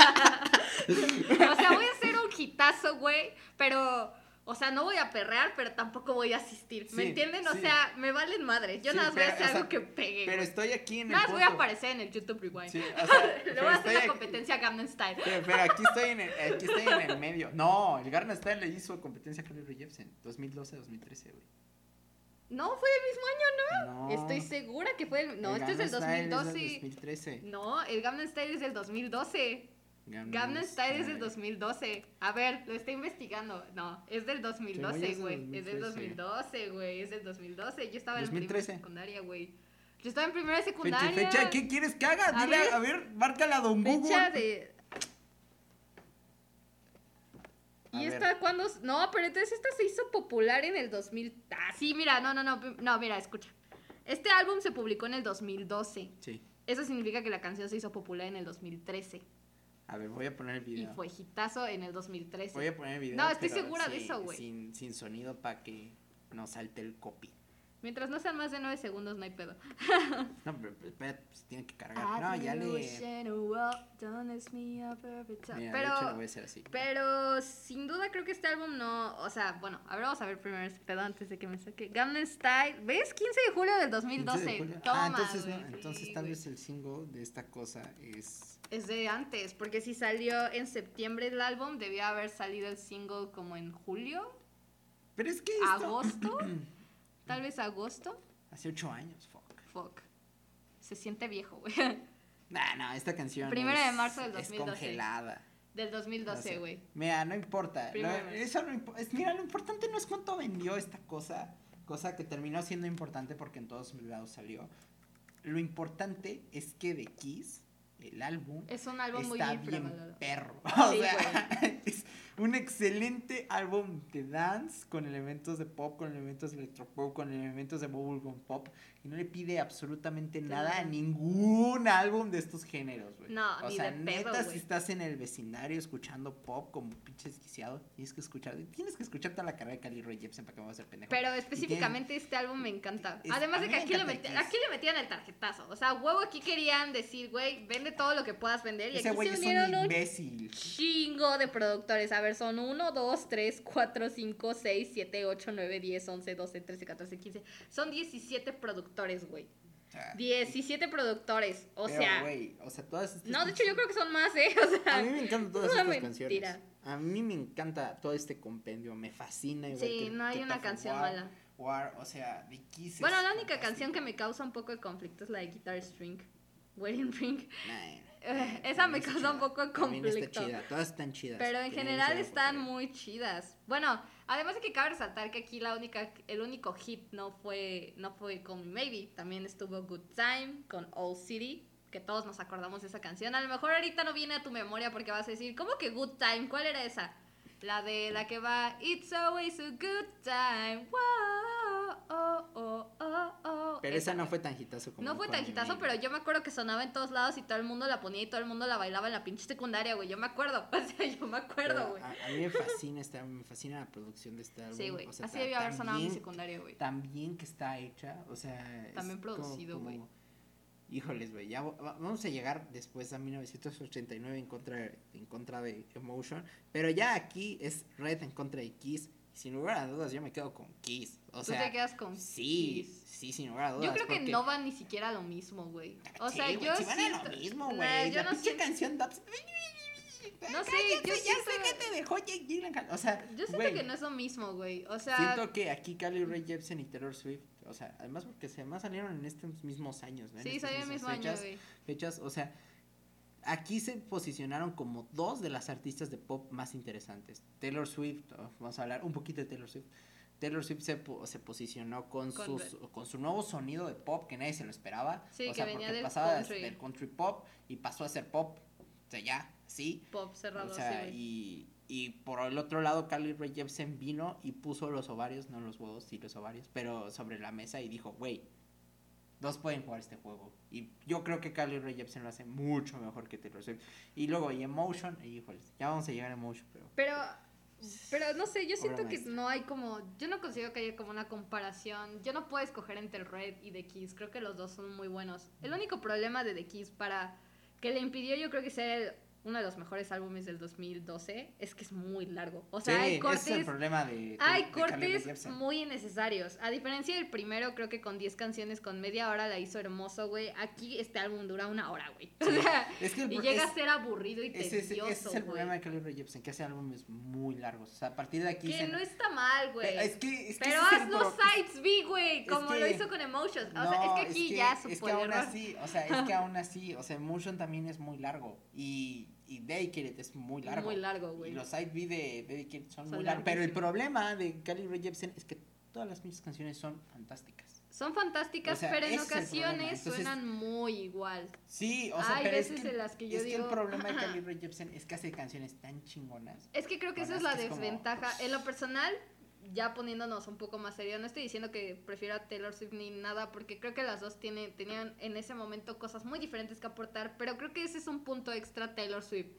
o sea, voy a hacer un hitazo, güey, pero... O sea, no voy a perrear, pero tampoco voy a asistir. ¿Me entienden? O sea, me valen madres. Yo nada más voy a hacer algo que pegue. Pero estoy aquí en el. Nada más voy a aparecer en el YouTube Rewind. O sea, Le voy a hacer la competencia a Gangnam Style. Pero, aquí, estoy en el, aquí estoy en el medio. No, el Gangnam Style le hizo competencia a Carly Jepsen. 2012-2013, güey. No, fue el mismo año, ¿no? Estoy segura que fue el. No, este es el 2012. Es del 2013. No, el Gangnam Style es del 2012. Gangnam Style es del 2012. A ver, lo estoy investigando. No, es del 2012, güey. Es del 2012, güey. Es del 2012. Yo estaba en primera secundaria, güey. Yo estaba en primera secundaria. Fecha, fecha, ¿qué quieres que haga? Dile, a ver, márcala a Don Google. Fecha de... ¿Y esta cuándo? No, pero entonces esta se hizo popular en el 2000. Ah, sí, mira, no, no, no. No, mira, escucha. Este álbum se publicó en el 2012. Sí. Eso significa que la canción se hizo popular en el 2013. A ver, voy a poner el video. Y fue hitazo en el 2013. Voy a poner el video. No, estoy segura de eso, güey. Sin, sin sonido para que no salte el copy. Mientras no sean más de 9 segundos, no hay pedo. no, pero, pero pues, tiene que cargar. No, ya le. Mira, pero, voy a hacer así. pero sin duda creo que este álbum no. O sea, bueno, a ver, vamos a ver primero este pedo antes de que me saque. Gangnam Style. ¿Ves? 15 de julio del 2012. De julio. Toma, ah, entonces, no, entonces tal vez el single de esta cosa es. Es de antes, porque si salió en septiembre el álbum, debía haber salido el single como en julio. Pero es que. ¿Agosto? Tal vez agosto. Hace ocho años, fuck. Fuck. Se siente viejo, güey. Nah, no, esta canción. Primero de marzo del 2012. Es congelada. Del 2012, güey. mira, no importa. eso no es, mira, lo importante no es cuánto vendió esta cosa. Cosa que terminó siendo importante porque en todos lados salió. Lo importante es que de Kiss, el álbum. Es un álbum está muy bien perro. O sea, es, un excelente álbum de dance con elementos de pop, con elementos de electropop, con elementos de bubblegum pop y no le pide absolutamente nada a ningún álbum de estos géneros, güey. No, o ni sea, de neta, pedo, si estás en el vecindario escuchando pop como pinche desquiciado, tienes que escuchar, tienes que escuchar toda la carrera de Cali Ray Jepsen para que me vas a hacer pendejo. Pero específicamente este álbum me encanta. Además de que aquí, le aquí le metían el tarjetazo. O sea, huevo aquí querían decir, güey, vende todo lo que puedas vender. Y Ese aquí güey se es unieron un imbécil. chingo de productores. A ver, son 1, 2, 3, 4, 5, 6, 7, 8, 9, 10, 11, 12, 13, 14, 15. Son 17 productores, güey. 17 productores, o sea. o sea, todas estas No, de hecho yo creo que son más, ¿eh? O sea, a mí me encantan todas estas canciones. A mí me encanta todo este compendio, me fascina. Igual sí, no hay una canción mala. War, o sea, de Kiss Bueno, la única canción que me causa un poco de conflicto es la de Guitar String, Wedding Ring. Esa me causa un poco de conflicto. Está chida, todas están chidas. Pero en general están muy chidas. Bueno, además de que cabe resaltar que aquí la única, el único hit no fue, no fue con Maybe, también estuvo Good Time con Old City, que todos nos acordamos de esa canción. A lo mejor ahorita no viene a tu memoria porque vas a decir, ¿cómo que Good Time? ¿Cuál era esa? La de la que va It's always a good time. Wow, oh, oh, oh. Pero esa, no fue tan hitazo como No fue tan hitazo, pero yo me acuerdo que sonaba en todos lados y todo el mundo la ponía y todo el mundo la bailaba en la pinche secundaria, güey. Yo me acuerdo. O sea, yo me acuerdo, güey. A, mí me fascina esta, me fascina la producción de este álbum. Sí, güey. Así debió haber sonado en mi secundaria, güey. También que está hecha, o sea. También producido, güey. Híjoles, güey, ya vamos a llegar después a 1989 en contra, en contra de Emotion, pero ya aquí es Red en contra de Kiss. Sin lugar a dudas, yo me quedo con Kiss. O ¿Tú sea, te quedas con sí, Kiss? Sí, sin lugar a dudas. Yo creo que no van ni siquiera a lo mismo, güey. O sea, yo sí van a lo mismo, güey. La no pinche canción Dubs... No sé, yo ya sé que te dejó Jake Gyllenhaal. O sea, yo siento que no es lo mismo, güey. O sea, siento que aquí Carly Rae Jepsen y Taylor Swift o sea, además porque se además salieron en estos mismos años, ¿no? Sí, salieron en el mismo año, Fechas, o sea, aquí se posicionaron como dos de las artistas de pop más interesantes. Taylor Swift, oh, vamos a hablar un poquito de Taylor Swift. Taylor Swift se, se posicionó con, sus, con su nuevo sonido de pop que nadie se lo esperaba. Sí, o sea, que venía porque del pasaba country. del country pop y pasó a ser pop. O sea, ya, sí. Pop cerrado, o sea, sí. Y, y por el otro lado, Carly Rae Jepsen vino y puso los ovarios, no los huevos, sí los ovarios, pero sobre la mesa y dijo, güey, dos pueden jugar este juego. Y yo creo que Carly Rae Jepsen lo hace mucho mejor que Taylor Swift. Y luego, y Emotion, y híjoles, ya vamos a llegar a Emotion, pero... Pero... Pero no sé, yo siento que no hay como. Yo no consigo que haya como una comparación. Yo no puedo escoger entre Red y The Kiss. Creo que los dos son muy buenos. El único problema de The Kiss para. que le impidió, yo creo que ser el uno de los mejores álbumes del 2012 es que es muy largo. O sea, hay cortes. Ese es el problema de. hay cortes muy innecesarios. A diferencia del primero, creo que con 10 canciones con media hora la hizo hermoso, güey. Aquí este álbum dura una hora, güey. o sea, es que y llega a ser aburrido y tedioso. Ese, es el problema de Carly Rae Jepsen, que hace álbumes muy largos. O sea, a partir de aquí. Que no está mal, güey. Es que. Es que Pero haz los sides B, güey. Como lo hizo con Emotions. O sea, es que aquí ya supo Es que aún así, o sea, es que aún así, o sea, Emotion también es muy largo. Y y Dedicated es muy largo. Muy largo, güey. Y los side B de Dedicated son, muy largos. Pero el problema de Carly Rae Jepsen es que todas las mismas canciones son fantásticas. Son fantásticas, pero en ocasiones suenan muy igual. Sí, o sea, Hay veces en las que yo es que el problema de Carly Rae Jepsen es que hace canciones tan chingonas. Es que creo que esa es la desventaja. En lo personal, ya poniéndonos un poco más serio, no estoy diciendo que prefiero a Taylor Swift ni nada, porque creo que las dos tienen, tenían en ese momento cosas muy diferentes que aportar, pero creo que ese es un punto extra Taylor Swift.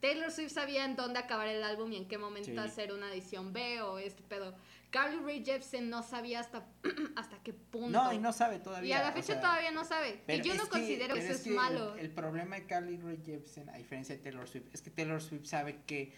Taylor Swift sabía en dónde acabar el álbum y en qué momento hacer una edición B o este pedo. Carly Rae Jepsen no sabía hasta, hasta qué punto. No, y no sabe todavía. Y a la fecha todavía no sabe. y yo no considero que eso es, malo. El, problema de Carly Rae Jepsen, a diferencia de Taylor Swift, es que Taylor Swift sabe que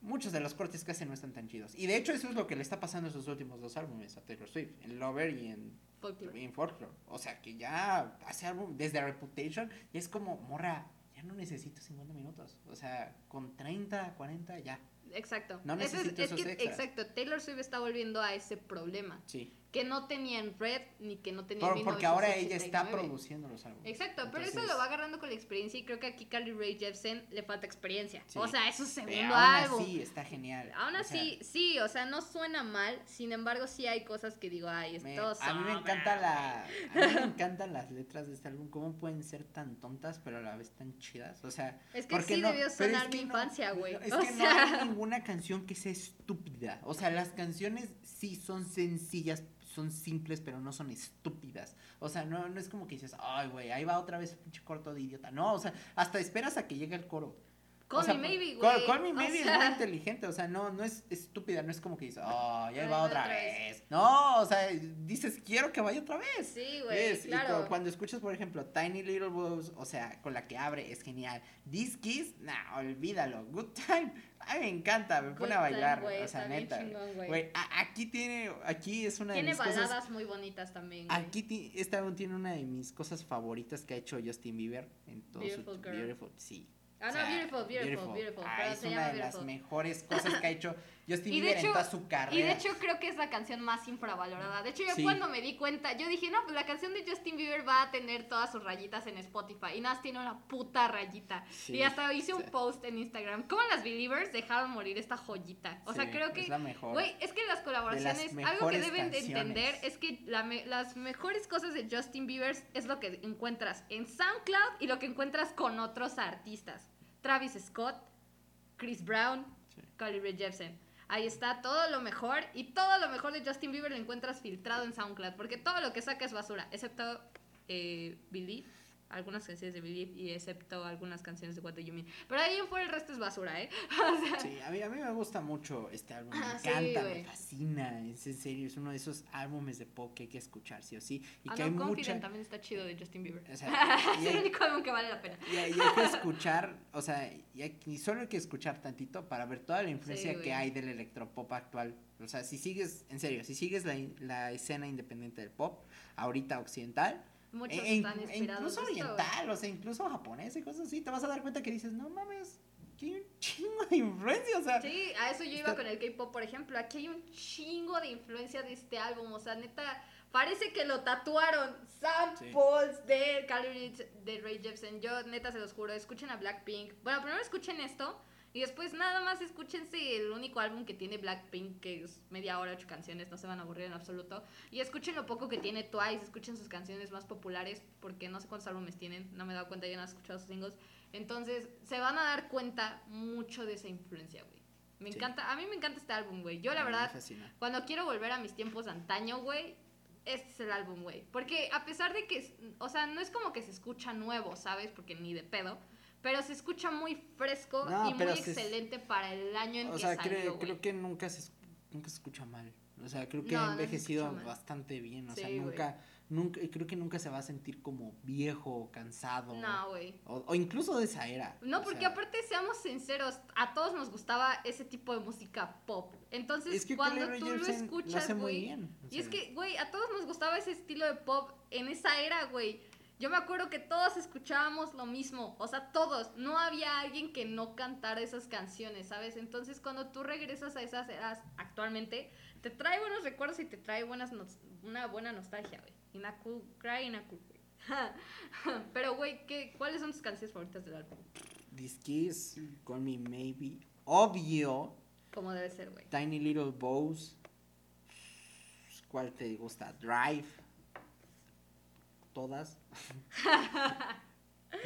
muchos de los cortes que hace no están tan chidos. Y de hecho eso es lo que le está pasando en sus últimos dos álbumes a Taylor Swift, en Lover y en Folklore. O sea, que ya hace álbum desde Reputation y es como, morra, ya no necesito 50 minutos. O sea, con 30, 40 ya. Exacto. No necesito es, que, Exacto, Taylor Swift está volviendo a ese problema. Sí que no tenía en Red ni que no tenía en Porque ahora ella está produciendo los álbumes. Exacto, pero eso lo va agarrando con la experiencia y creo que aquí Carly Rae Jepsen le falta experiencia. O sea, es su segundo álbum. Sí, está genial. Aún así, sí, o sea, no suena mal, sin embargo sí hay cosas que digo, ay, esto A mí me encanta la a mí me encantan las letras de este álbum, cómo pueden ser tan tontas pero a la vez tan chidas, o sea, es que sí debió sonar mi infancia, güey. es que no hay ninguna canción que sea estúpida. O sea, las canciones sí son sencillas son simples, pero no son estúpidas. O sea, no, no es como que dices, ay, güey, ahí va otra vez pinche corto de idiota. No, o sea, hasta esperas a que llegue el coro. Call me maybe, güey. Call, me maybe es muy inteligente, o sea, no, no es estúpida, no es como que dices, oh, ya va otra vez. No, o sea, dices, quiero que vaya otra vez. Sí, güey, claro. Y cuando escuchas, por ejemplo, Tiny Little Bows, o sea, con la que abre, es genial. This Kiss, nah, olvídalo. Good Time, ay, me encanta, me pone a bailar, o sea, neta. Güey, aquí tiene, aquí es una de mis cosas. Tiene baladas muy bonitas también. Aquí, este álbum tiene una de mis cosas favoritas que ha hecho Justin Bieber en todo Beautiful su... Girl. Beautiful, sí. Ah, no, beautiful, beautiful, beautiful. Ah, es una de las mejores cosas que ha hecho Justin Bieber en toda su carrera. Y de hecho creo que es la canción más infravalorada. De hecho, yo cuando me di cuenta, yo dije, no, pues la canción de Justin Bieber va a tener todas sus rayitas en Spotify. Y nada más tiene una puta rayita. y hasta hice un post en Instagram. ¿Cómo las Believers dejaron morir esta joyita? O sea, creo que... Es la mejor. Güey, es que las colaboraciones, algo que deben de entender es que las mejores cosas de Justin Bieber es lo que encuentras en SoundCloud y lo que encuentras con otros artistas. Travis Scott, Chris Brown. Carly Jepsen. Ahí está todo lo mejor. Y todo lo mejor de Justin Bieber lo encuentras filtrado en SoundCloud, porque todo lo que saca es basura, excepto eh, Believe algunas canciones de Believe y excepto algunas canciones de What Do You Mean. Pero ahí fuera el resto es basura, ¿eh? Sí, a mí, a mí me gusta mucho este álbum, me ah, encanta, me fascina, es en serio, es uno de esos álbumes de pop que hay que escuchar, sí o sí. Y ah, que no, hay mucha... también está chido de Justin Bieber. O sea, es el único álbum que vale la pena. Y hay, que escuchar, o sea, y, solo hay que escuchar tantito para ver toda la influencia que hay del electropop actual. O sea, si sigues, en serio, si sigues la, la escena independiente del pop, ahorita occidental, Muchos e, están inspirados. Incluso oriental, o sea, incluso japonés y cosas así. Te vas a dar cuenta que dices, no mames, aquí hay un chingo de influencia, o sea. Sí, a eso yo iba con el K-pop, por ejemplo. Aquí hay un chingo de influencia de este álbum, o sea, neta. Parece que lo tatuaron. Samples de Calorie de Ray Jepsen. Yo, neta, se los juro. Escuchen a Blackpink. Bueno, primero escuchen esto. Y después nada más escúchense el único álbum que tiene Blackpink, que es media hora, ocho canciones, no se van a aburrir en absoluto. Y escuchen lo poco que tiene Twice, escuchen sus canciones más populares, porque no sé cuántos álbumes tienen, no me he dado cuenta, yo no he escuchado sus singles. Entonces, se van a dar cuenta mucho de esa influencia, güey. Me encanta, a mí me encanta este álbum, güey. Yo la verdad, cuando quiero volver a mis tiempos antaño, güey, este es el álbum, güey. Porque a pesar de que, o sea, no es como que se escucha nuevo, ¿sabes? Porque ni de pedo pero se escucha muy fresco y muy excelente para el año en o que sea, creo, creo que nunca se, nunca se escucha mal. O sea, creo que ha envejecido bastante bien. O sea, nunca, nunca, creo que nunca se va a sentir como viejo o cansado. No, güey. O, incluso de esa era. No, porque aparte, seamos sinceros, a todos nos gustaba ese tipo de música pop. Entonces, cuando tú lo escuchas, güey. Y es que, güey, a todos nos gustaba ese estilo de pop en esa era, güey. Yo me acuerdo que todos escuchábamos lo mismo, o sea, todos, no había alguien que no cantara esas canciones, ¿sabes? Entonces, cuando tú regresas a esas eras actualmente, te trae buenos recuerdos y te trae buenas una buena nostalgia, güey. Y una cool cry y una cool, güey. Pero, güey, ¿cuáles son tus canciones favoritas del álbum? This Kiss, Call Me Maybe, obvio. Como debe ser, güey. Tiny Little Bows. ¿Cuál te gusta? Drive. todas.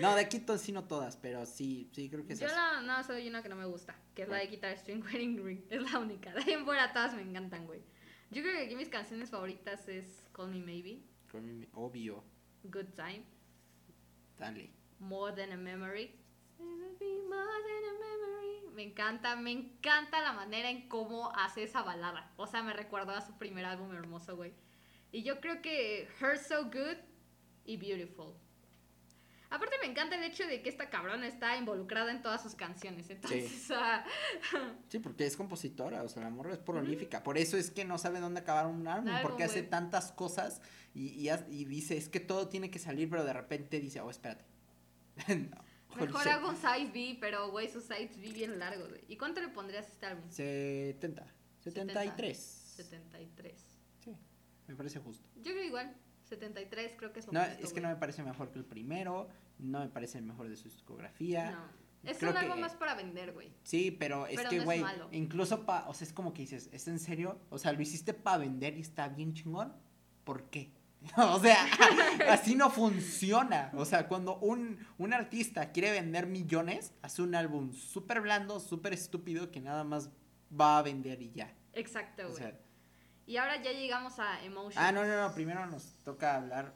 No, de aquí sí no todas, pero sí, sí creo que Yo no, no, soy una que no me gusta, que es la de Guitar String Wedding Ring. Es la única. De ahí en fuera todas me encantan, güey. Yo creo que aquí mis canciones favoritas es Call Me Maybe. Call Me Obvio. Good Time. Dale. More Than a Memory. Me encanta, me encanta la manera en cómo hace esa balada. O sea, me recuerdo a su primer álbum hermoso, güey. Y yo creo que Her So Good y Beautiful. Aparte me encanta el hecho de que esta cabrona está involucrada en todas sus canciones. Entonces, sí, sí porque es compositora, o sea, la morra es prolífica. Por eso es que no sabe dónde acabar un álbum, porque hace tantas cosas y, y, y, dice, es que todo tiene que salir, pero de repente dice, oh, espérate. no. Mejor hago un size B, pero güey, su size B bien largo, güey. ¿Y cuánto le pondrías a este álbum? 70. 73. 73. Sí, me parece justo. Yo creo igual. 73 creo que es lo No, es que no me parece mejor que el primero, no me parece el mejor de su discografía. No. Es un álbum más para vender, güey. Sí, pero es que, güey, incluso pa, o sea, es como que dices, ¿es en serio? O sea, lo hiciste para vender y está bien chingón. ¿Por qué? o sea, así no funciona. O sea, cuando un, un artista quiere vender millones, hace un álbum súper blando, súper estúpido, que nada más va a vender y ya. Exacto, güey. O sea, y ahora ya llegamos a Emotions. Ah, no, no, no, primero nos toca hablar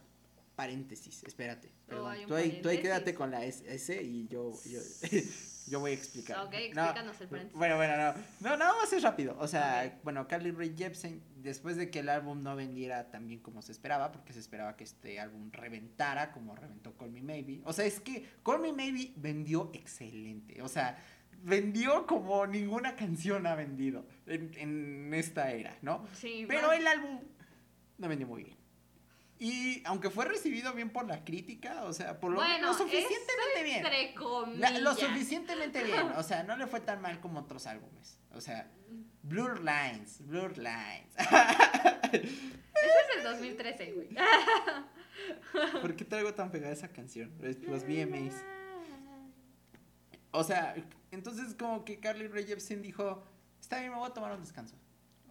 paréntesis, espérate. Oh, tú, ahí, tú, ahí, quédate con la S, y yo, yo, yo, voy a explicar. Ok, explícanos el paréntesis. Bueno, bueno, no, no, no, vamos a ser rápido. O sea, bueno, Carly Rae Jepsen, después de que el álbum no vendiera tan bien como se esperaba, porque se esperaba que este álbum reventara como reventó Call Me Maybe. O sea, es que Call Me Maybe vendió excelente. O sea, vendió como ninguna canción ha vendido en, en esta era, ¿no? Sí. Pero el álbum no vendió muy bien. Y aunque fue recibido bien por la crítica, o sea, por lo, bueno, suficientemente bien. lo suficientemente bien, o sea, no le fue tan mal como otros álbumes. O sea, Blur Lines, Blur Lines. Ese es el 2013, güey. ¿Por qué traigo tan pegada esa canción? Los VMAs. O sea, entonces como que Carly Rae Jepsen dijo, está bien, me voy a tomar un descanso.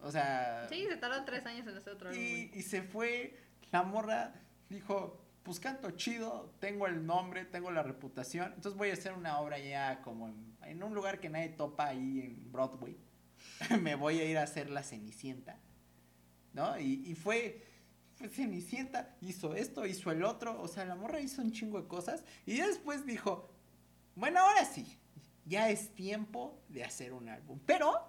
O sea... Sí, se tardó tres años en ese otro. Y, y se fue, la morra dijo, pues canto chido, tengo el nombre, tengo la reputación, entonces voy a hacer una obra ya como en, en un lugar que nadie topa ahí en Broadway. me voy a ir a hacer la Cenicienta. ¿No? Y, y fue, fue Cenicienta, hizo esto, hizo el otro, o sea, la morra hizo un chingo de cosas y después dijo, bueno, ahora sí, ya es tiempo de hacer un álbum, pero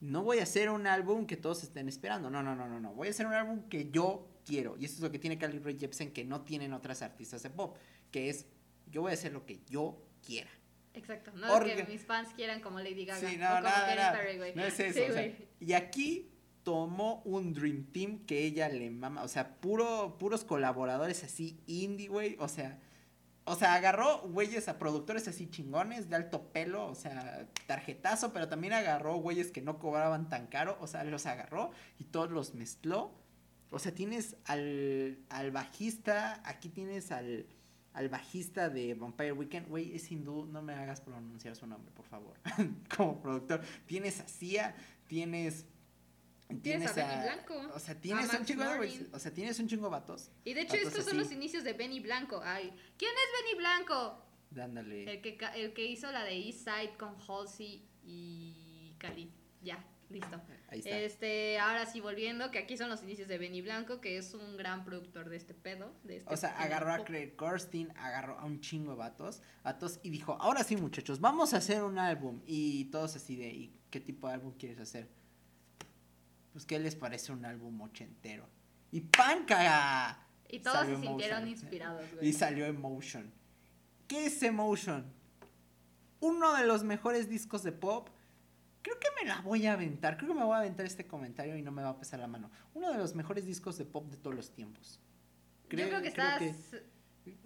no voy a hacer un álbum que todos estén esperando, no, no, no, no, no, voy a hacer un álbum que yo quiero, y eso es lo que tiene Carly Rae Jepsen que no tienen otras artistas de pop, que es, yo voy a hacer lo que yo quiera. Exacto, no es que mis fans quieran como Lady Gaga sí, no, o como Katy Perry, No es eso, o sea, y aquí tomó un Dream Team que ella le mama, o sea, puro, puros colaboradores así indie, güey, o sea, o sea, agarró güeyes a productores así chingones, de alto pelo, o sea, tarjetazo, pero también agarró güeyes que no cobraban tan caro, o sea, los agarró y todos los mezcló. O sea, tienes al, al bajista, aquí tienes al, al bajista de Vampire Weekend, güey, es hindú, no me hagas pronunciar su nombre, por favor, como productor. Tienes a tienes... Tienes, a, Benny Blanco. O sea, tienes un chingo de O sea, tienes un chingo vatos. Y de hecho, estos son los inicios de Benny Blanco. Ay, ¿quién es Benny Blanco? Dándole. El que, el que hizo la de East Side con Halsey y Khalid. Ya. Listo. Ahí está. Este, ahora sí volviendo, que aquí son los inicios de Benny Blanco, que es un gran productor de este pedo. De este o sea, agarró a Craig Kirsten, agarró a un chingo de vatos, vatos, y dijo, ahora sí muchachos, vamos a hacer un álbum. Y todos así de, ¿y qué tipo de álbum quieres hacer? Pues, ¿qué les parece un álbum ochentero? Y ¡panca! Y todos se sintieron inspirados, güey. Y salió Emotion. ¿Qué es Emotion? Uno de los mejores discos de pop creo que me la voy a aventar. Creo que me voy a aventar este comentario y no me va a pesar la mano. Uno de los mejores discos de pop de todos los tiempos. Creo, Yo creo que estás.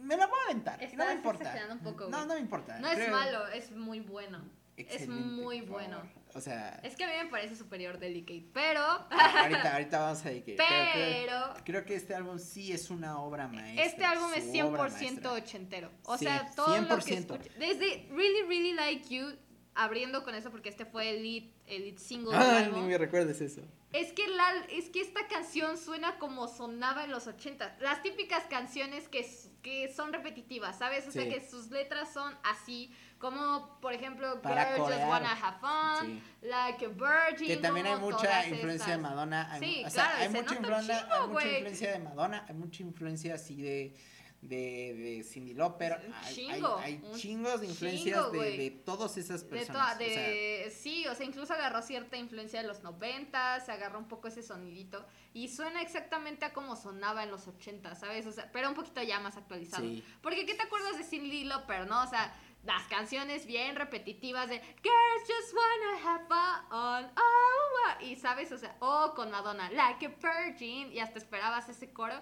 me la voy a aventar. no me importa. Un poco, no, no me importa. No es malo, es muy bueno. es muy bueno. O sea. Es que a mí me parece superior Delicate, pero. Ah, ahorita, ahorita vamos a Delicate. Pero. creo, que este álbum sí es una obra maestra. Este álbum es 100% ochentero. O sea, todo lo que escucha. Desde Really, Really Like You abriendo con eso porque este fue el lead, el lead single del álbum. Ni me recuerdes eso. Es que, la, es que esta canción suena como sonaba en los 80. Las típicas canciones que, que son repetitivas, ¿sabes? O sea, que sus letras son así, como por ejemplo, Para Girl Just Wanna Have Fun, Like a Virgin. Que también hay mucha influencia de Madonna. Hay, sí, o sea, claro, hay, mucha, influencia, chingo, hay mucha influencia de Madonna, hay mucha influencia así de de, de Cindy Lauper. Chingo, hay, hay, chingos de influencias de, de, todas esas personas. De, de sí, o sea, incluso agarró cierta influencia de los 90, se agarró un poco ese sonidito y suena exactamente a como sonaba en los 80, ¿sabes? O sea, pero un poquito ya más actualizado. Sí. Porque ¿qué te acuerdas de Cindy Lauper, no? O sea, las canciones bien repetitivas de Girls just wanna have fun, oh, y sabes, o sea, oh, con Madonna, like a virgin, y hasta esperabas ese coro.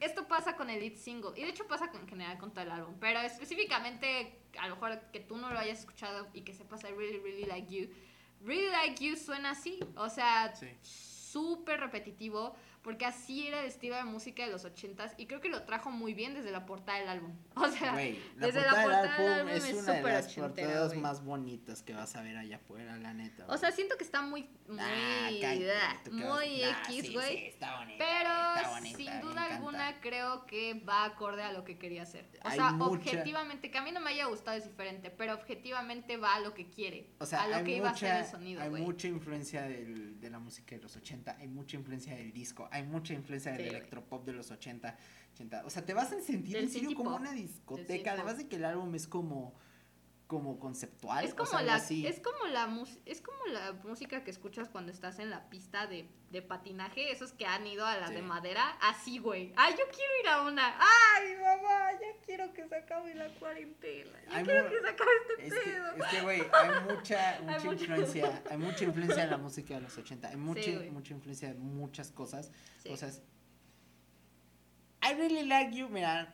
Esto pasa con el lead single y de hecho pasa en general con todo el álbum, pero específicamente a lo mejor que tú no lo hayas escuchado y que sepas I really really like you. Really like you suena así, o sea, súper repetitivo porque así era el estilo de música de los ochentas y creo que lo trajo muy bien desde la portada del álbum. O sea, desde la portada del álbum, es, una de las portadas más bonitas que vas a ver allá afuera, la neta. O sea, siento que está muy muy ah, muy X, güey. Sí, está bonita, pero sin duda alguna creo que va acorde a lo que quería hacer. O sea, objetivamente que a mí no me haya gustado es diferente, pero objetivamente va a lo que quiere, o sea, a lo que iba a ser el sonido, Hay mucha influencia del, de la música de los 80, hay mucha influencia del disco hay mucha influencia del electropop de los 80, 80. O sea, te vas a sentir en serio como una discoteca, además de que el álbum es como como conceptual. Es como, la, es como la es como la música que escuchas cuando estás en la pista de, de patinaje, esos que han ido a la de madera, así, güey. Ay, yo quiero ir a una. Ay, mamá, ya quiero que se acabe la cuarentena. Ya quiero que se acabe este es pedo. Que, es que, güey, hay mucha, mucha influencia, hay mucha influencia de la música de los 80, hay mucha, mucha influencia de muchas cosas, cosas. I really like you, mira,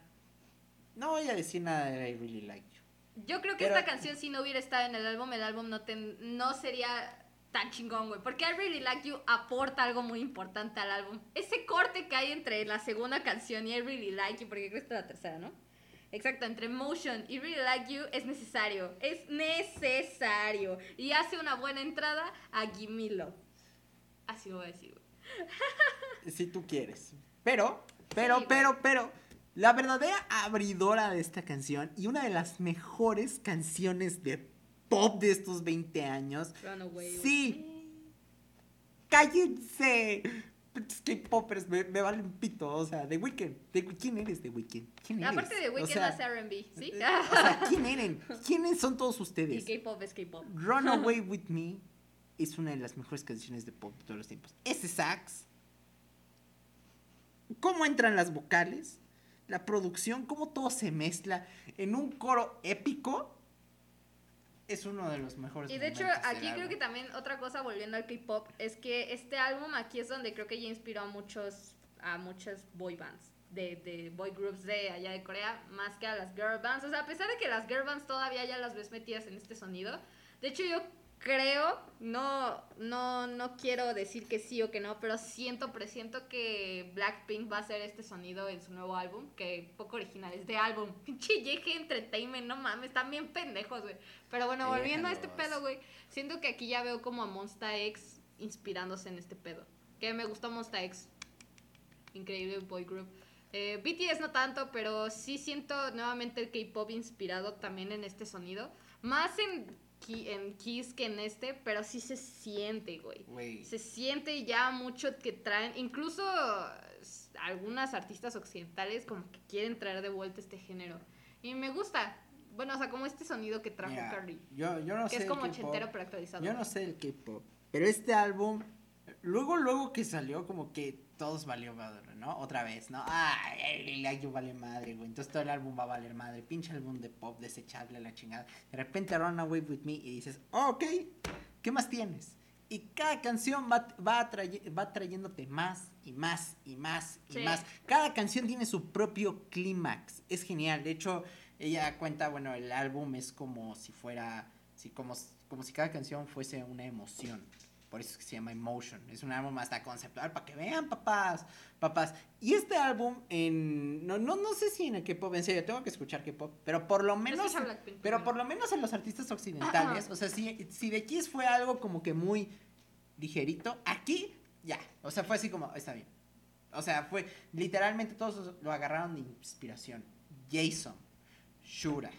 no voy a decir nada de I really like you. Yo creo que esta canción si no hubiera estado en el álbum, el álbum no, no sería tan chingón, güey. Porque I Really Like You aporta algo muy importante al álbum. Ese corte que hay entre la segunda canción y I Really Like You, porque creo que es la tercera, ¿no? Exacto, entre Motion y Really Like You es necesario. Es necesario. Y hace una buena entrada a Gimme Love. Así lo voy a decir, güey. Si tú quieres. Pero, pero, pero, pero la verdadera abridora de esta canción y una de las mejores canciones de pop de estos 20 años. sí. Cállense. K-popers me, me valen pito, o sea, The Weeknd. ¿Quién eres The Weeknd? ¿Quién eres? Aparte de Weeknd sea, R&B, ¿sí? Eh, o sea, ¿quién eran? ¿Quiénes son todos ustedes? Y K-pop es K-pop. Runaway With Me es una de las mejores canciones de pop de todos los tiempos. Ese sax. ¿Cómo entran las vocales? La producción, cómo todo se mezcla en un coro épico, es uno de los mejores. Y de hecho, aquí creo que también otra cosa, volviendo al K-pop, es que este álbum aquí es donde creo que ya inspiró a muchos, a muchas boy bands. De, de boy groups de allá de Corea, más que a las girl bands. O sea, a pesar de que las girl bands todavía ya las ves metidas en este sonido, de hecho yo creo, no, no, no quiero decir que sí o que no, pero siento, presiento que Blackpink va a hacer este sonido en su nuevo álbum, que poco original es de álbum. Pinche Yeje Entertainment, no mames, están bien pendejos, güey. Pero bueno, volviendo a este pedo, güey, siento que aquí ya veo como a Monsta X inspirándose en este pedo. Que me gustó Monsta X. Increíble boy group. Eh, BTS no tanto, pero sí siento nuevamente el K-pop inspirado también en este sonido. Más en en Kiss que en este, pero sí se siente, güey. Se siente ya mucho que traen, incluso algunas artistas occidentales como que quieren traer de vuelta este género. Y me gusta. Bueno, o sea, como este sonido que trajo Carly. Yo, yo no que sé. es como ochentero pero actualizado. Yo no sé el K-pop. Pero este álbum, luego, luego que salió, como que todos valió madre, ¿no? Otra vez, ¿no? Ay, el yo vale madre, güey. Entonces todo el álbum va a valer madre. Pinche álbum de pop desechable a la chingada. De repente Run Away With Me y dices, oh, ok, ¿qué más tienes? Y cada canción va, va, va trayéndote más y más y más y más. Cada canción tiene su propio clímax. Es genial. De hecho, ella cuenta, bueno, el álbum es como si fuera, si, como, como si cada canción fuese una emoción Por eso es que se llama Emotion. Es un álbum hasta conceptual para que vean, papás. Papás. Y este álbum en. No, no, no sé si en el K-pop, en serio, tengo que escuchar K-pop. Pero por lo menos. Pero por lo menos en los artistas occidentales. O sea, si, si de Kiss fue algo como que muy ligerito, aquí ya. O sea, fue así como, está bien. O sea, fue literalmente todos lo agarraron de inspiración. Jason, Shura,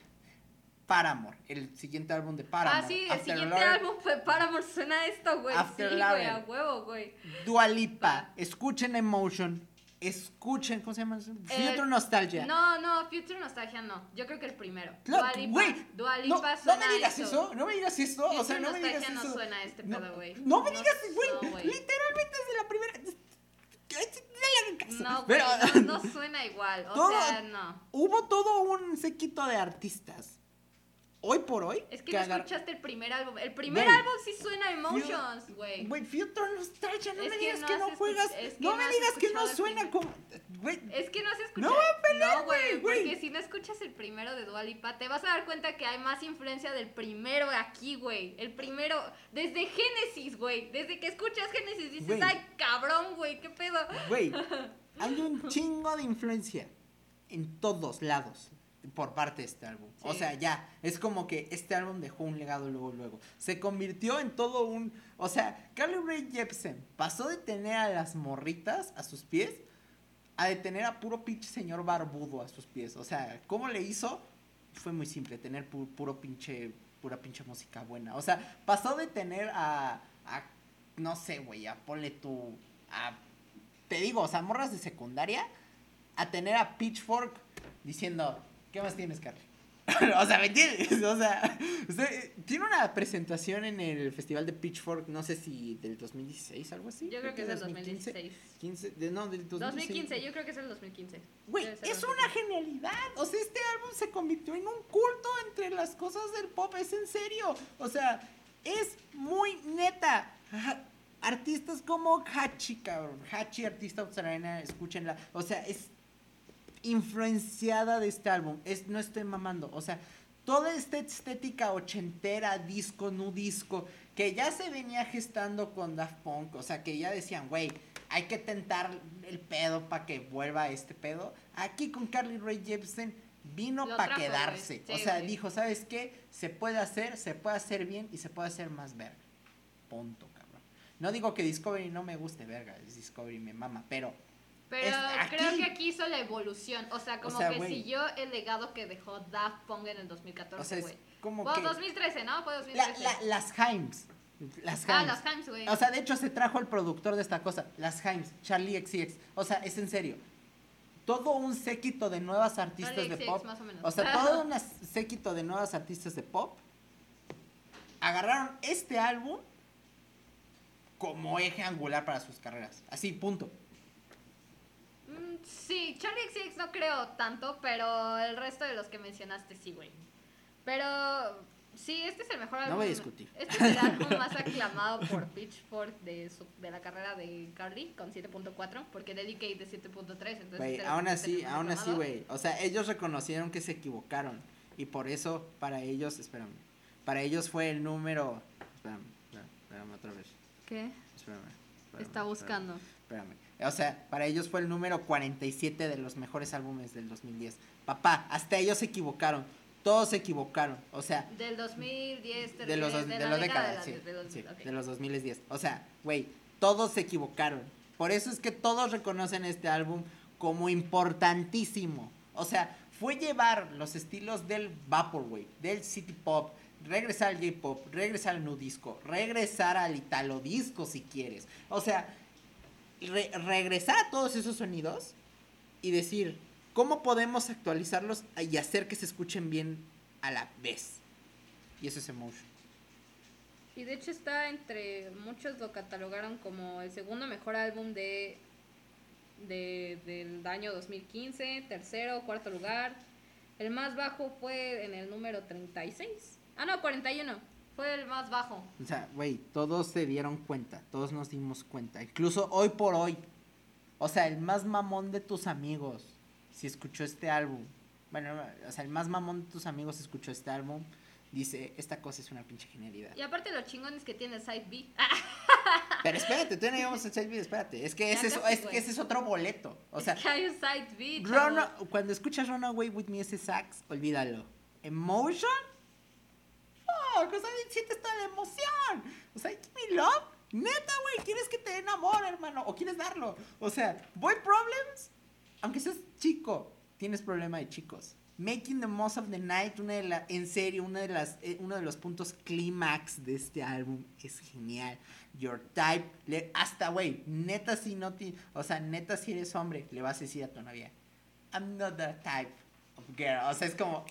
Paramore, el siguiente álbum de Paramore. Ah, sí, el siguiente álbum fue Paramore, suena esto, güey. sí, güey, a huevo, güey. Dua Lipa, escuchen Emotion, escuchen, ¿cómo se llama? Future Nostalgia. No, no, Future Nostalgia no. Yo creo que el primero. Dua Lipa, Dua Lipa no, suena No me digas eso, no me digas eso. o sea, no me digas eso. no suena este pedo, güey. No, me digas, güey. literalmente desde la primera no, pero, no, suena igual. O sea, no. Hubo todo un séquito de artistas. Hoy por hoy. Es que, no escuchaste el primer álbum. El primer álbum sí suena Emotions, güey. Güey, Future Nostalgia, no me digas que no, juegas. no, me digas que no suena como. Es que no has escuchado. No, güey. porque si no escuchas el primero de Dualipa, te vas a dar cuenta que hay más influencia del primero aquí, güey. El primero, desde Génesis, güey. Desde que escuchas Génesis dices, ay, cabrón, güey, qué pedo. Güey, hay un chingo de influencia en todos lados por parte de este álbum. O sea, ya, es como que este álbum dejó un legado luego, luego. Se convirtió en todo un... O sea, Carly Rae Jepsen pasó de tener a las morritas a sus pies a detener a puro pinche señor barbudo a sus pies. O sea, ¿cómo le hizo? Fue muy simple, tener puro pinche, pura pinche música buena. O sea, pasó de tener a, a no sé, güey, a ponle tu, a, te digo, o sea, morras de secundaria, a tener a Pitchfork diciendo, ¿qué más tienes, Carly? o sea, ¿me entiendes? O sea, usted tiene una presentación en el Festival de Pitchfork, no sé si del 2016, algo así. Yo creo que es del 2016. 15, de, no, del 2015, yo creo que es el 2015. Güey, es una genialidad. O sea, este álbum se convirtió en un culto entre las cosas del pop, es en serio. O sea, es muy neta. Artistas como Hachi, cabrón. Hachi, artista australiana, escúchenla. O sea, es influenciada de este álbum. Es, no estoy mamando. O sea, toda esta estética ochentera, disco, no disco, que ya se venía gestando con Daft Punk. O sea, que ya decían, güey, hay que tentar el pedo para que vuelva este pedo. Aquí con Carly Rae Jepsen vino para quedarse. o sea, dijo, ¿sabes qué? Se puede hacer, se puede hacer bien y se puede hacer más verga. Punto, cabrón. No digo que Discovery no me guste, verga. Discovery me mama, pero pero creo que aquí hizo la evolución. O sea, como que siguió el legado que dejó Daft Punk en el 2014, güey. O como 2013, ¿no? Fue 2013. las Himes. Las Himes. Ah, las Himes, güey. O sea, de hecho se trajo el productor de esta cosa. Las Himes, Charlie XCX. O sea, es en serio. Todo un séquito de nuevas artistas de pop. Más o, menos. o sea, todo un séquito de nuevas artistas de pop. Agarraron este álbum como eje angular para sus carreras. Así, punto. Sí, Charlie XX no creo tanto, pero el resto de los que mencionaste sí, güey. Pero sí, este es el mejor álbum. No voy a discutir. Este es el álbum más aclamado por Pitchfork de, de la carrera de Carly con 7.4, porque Dedicate de 7.3. Güey, aún así, aún así, güey. O sea, ellos reconocieron que se equivocaron. Y por eso, para ellos, espérame. Para ellos fue el número. Espérame, espérame, espérame otra vez. ¿Qué? Espérame. Está buscando. espérame. O sea, para ellos fue el número 47 de los mejores álbumes del 2010. Papá, hasta ellos se equivocaron. Todos se equivocaron. O sea. Del 2010. De, los, de, la década, sí. De, los 2010. O sea, güey, todos se equivocaron. Por eso es que todos reconocen este álbum como importantísimo. O sea, fue llevar los estilos del Vaporwave, del City Pop, regresar al J-Pop, regresar al Nudisco, regresar al Italo Disco si quieres. O sea, regresar a todos esos sonidos y decir, ¿cómo podemos actualizarlos y hacer que se escuchen bien a la vez? Y eso es Emotion. Y de hecho está entre, muchos lo catalogaron como el segundo mejor álbum de, de del año 2015, tercero, cuarto lugar. El más bajo fue en el número 36. Ah, no, 41. Fue el más bajo. O sea, güey, todos se dieron cuenta, todos nos dimos cuenta. Incluso hoy por hoy. O sea, el más mamón de tus amigos, si escuchó este álbum. Bueno, o sea, el más mamón de tus amigos escuchó este álbum. dice, esta cosa es una pinche genialidad. Y aparte lo chingón es que tiene Side B. Pero espérate, todavía no llegamos al Side B, espérate. Es que, ese es, es, que ese es otro boleto. O sea, es que hay un Side B, Run, cuando escuchas Runaway With Me ese sax, olvídalo. Emotion? Fuck, o sea, sientes toda la emoción. O sea, give me love. Neta, güey, quieres que te den amor, hermano. O quieres darlo. O sea, Boy Problems, aunque seas chico, tienes problema de chicos. Making the Most of the Night, una de la, en serio, una de las, eh, uno de los puntos clímax de este álbum es genial. Your Type, le, hasta, güey, neta si no ti, o sea, neta si eres hombre, le vas a decir a tu novia, I'm not that type of girl. O sea, es como,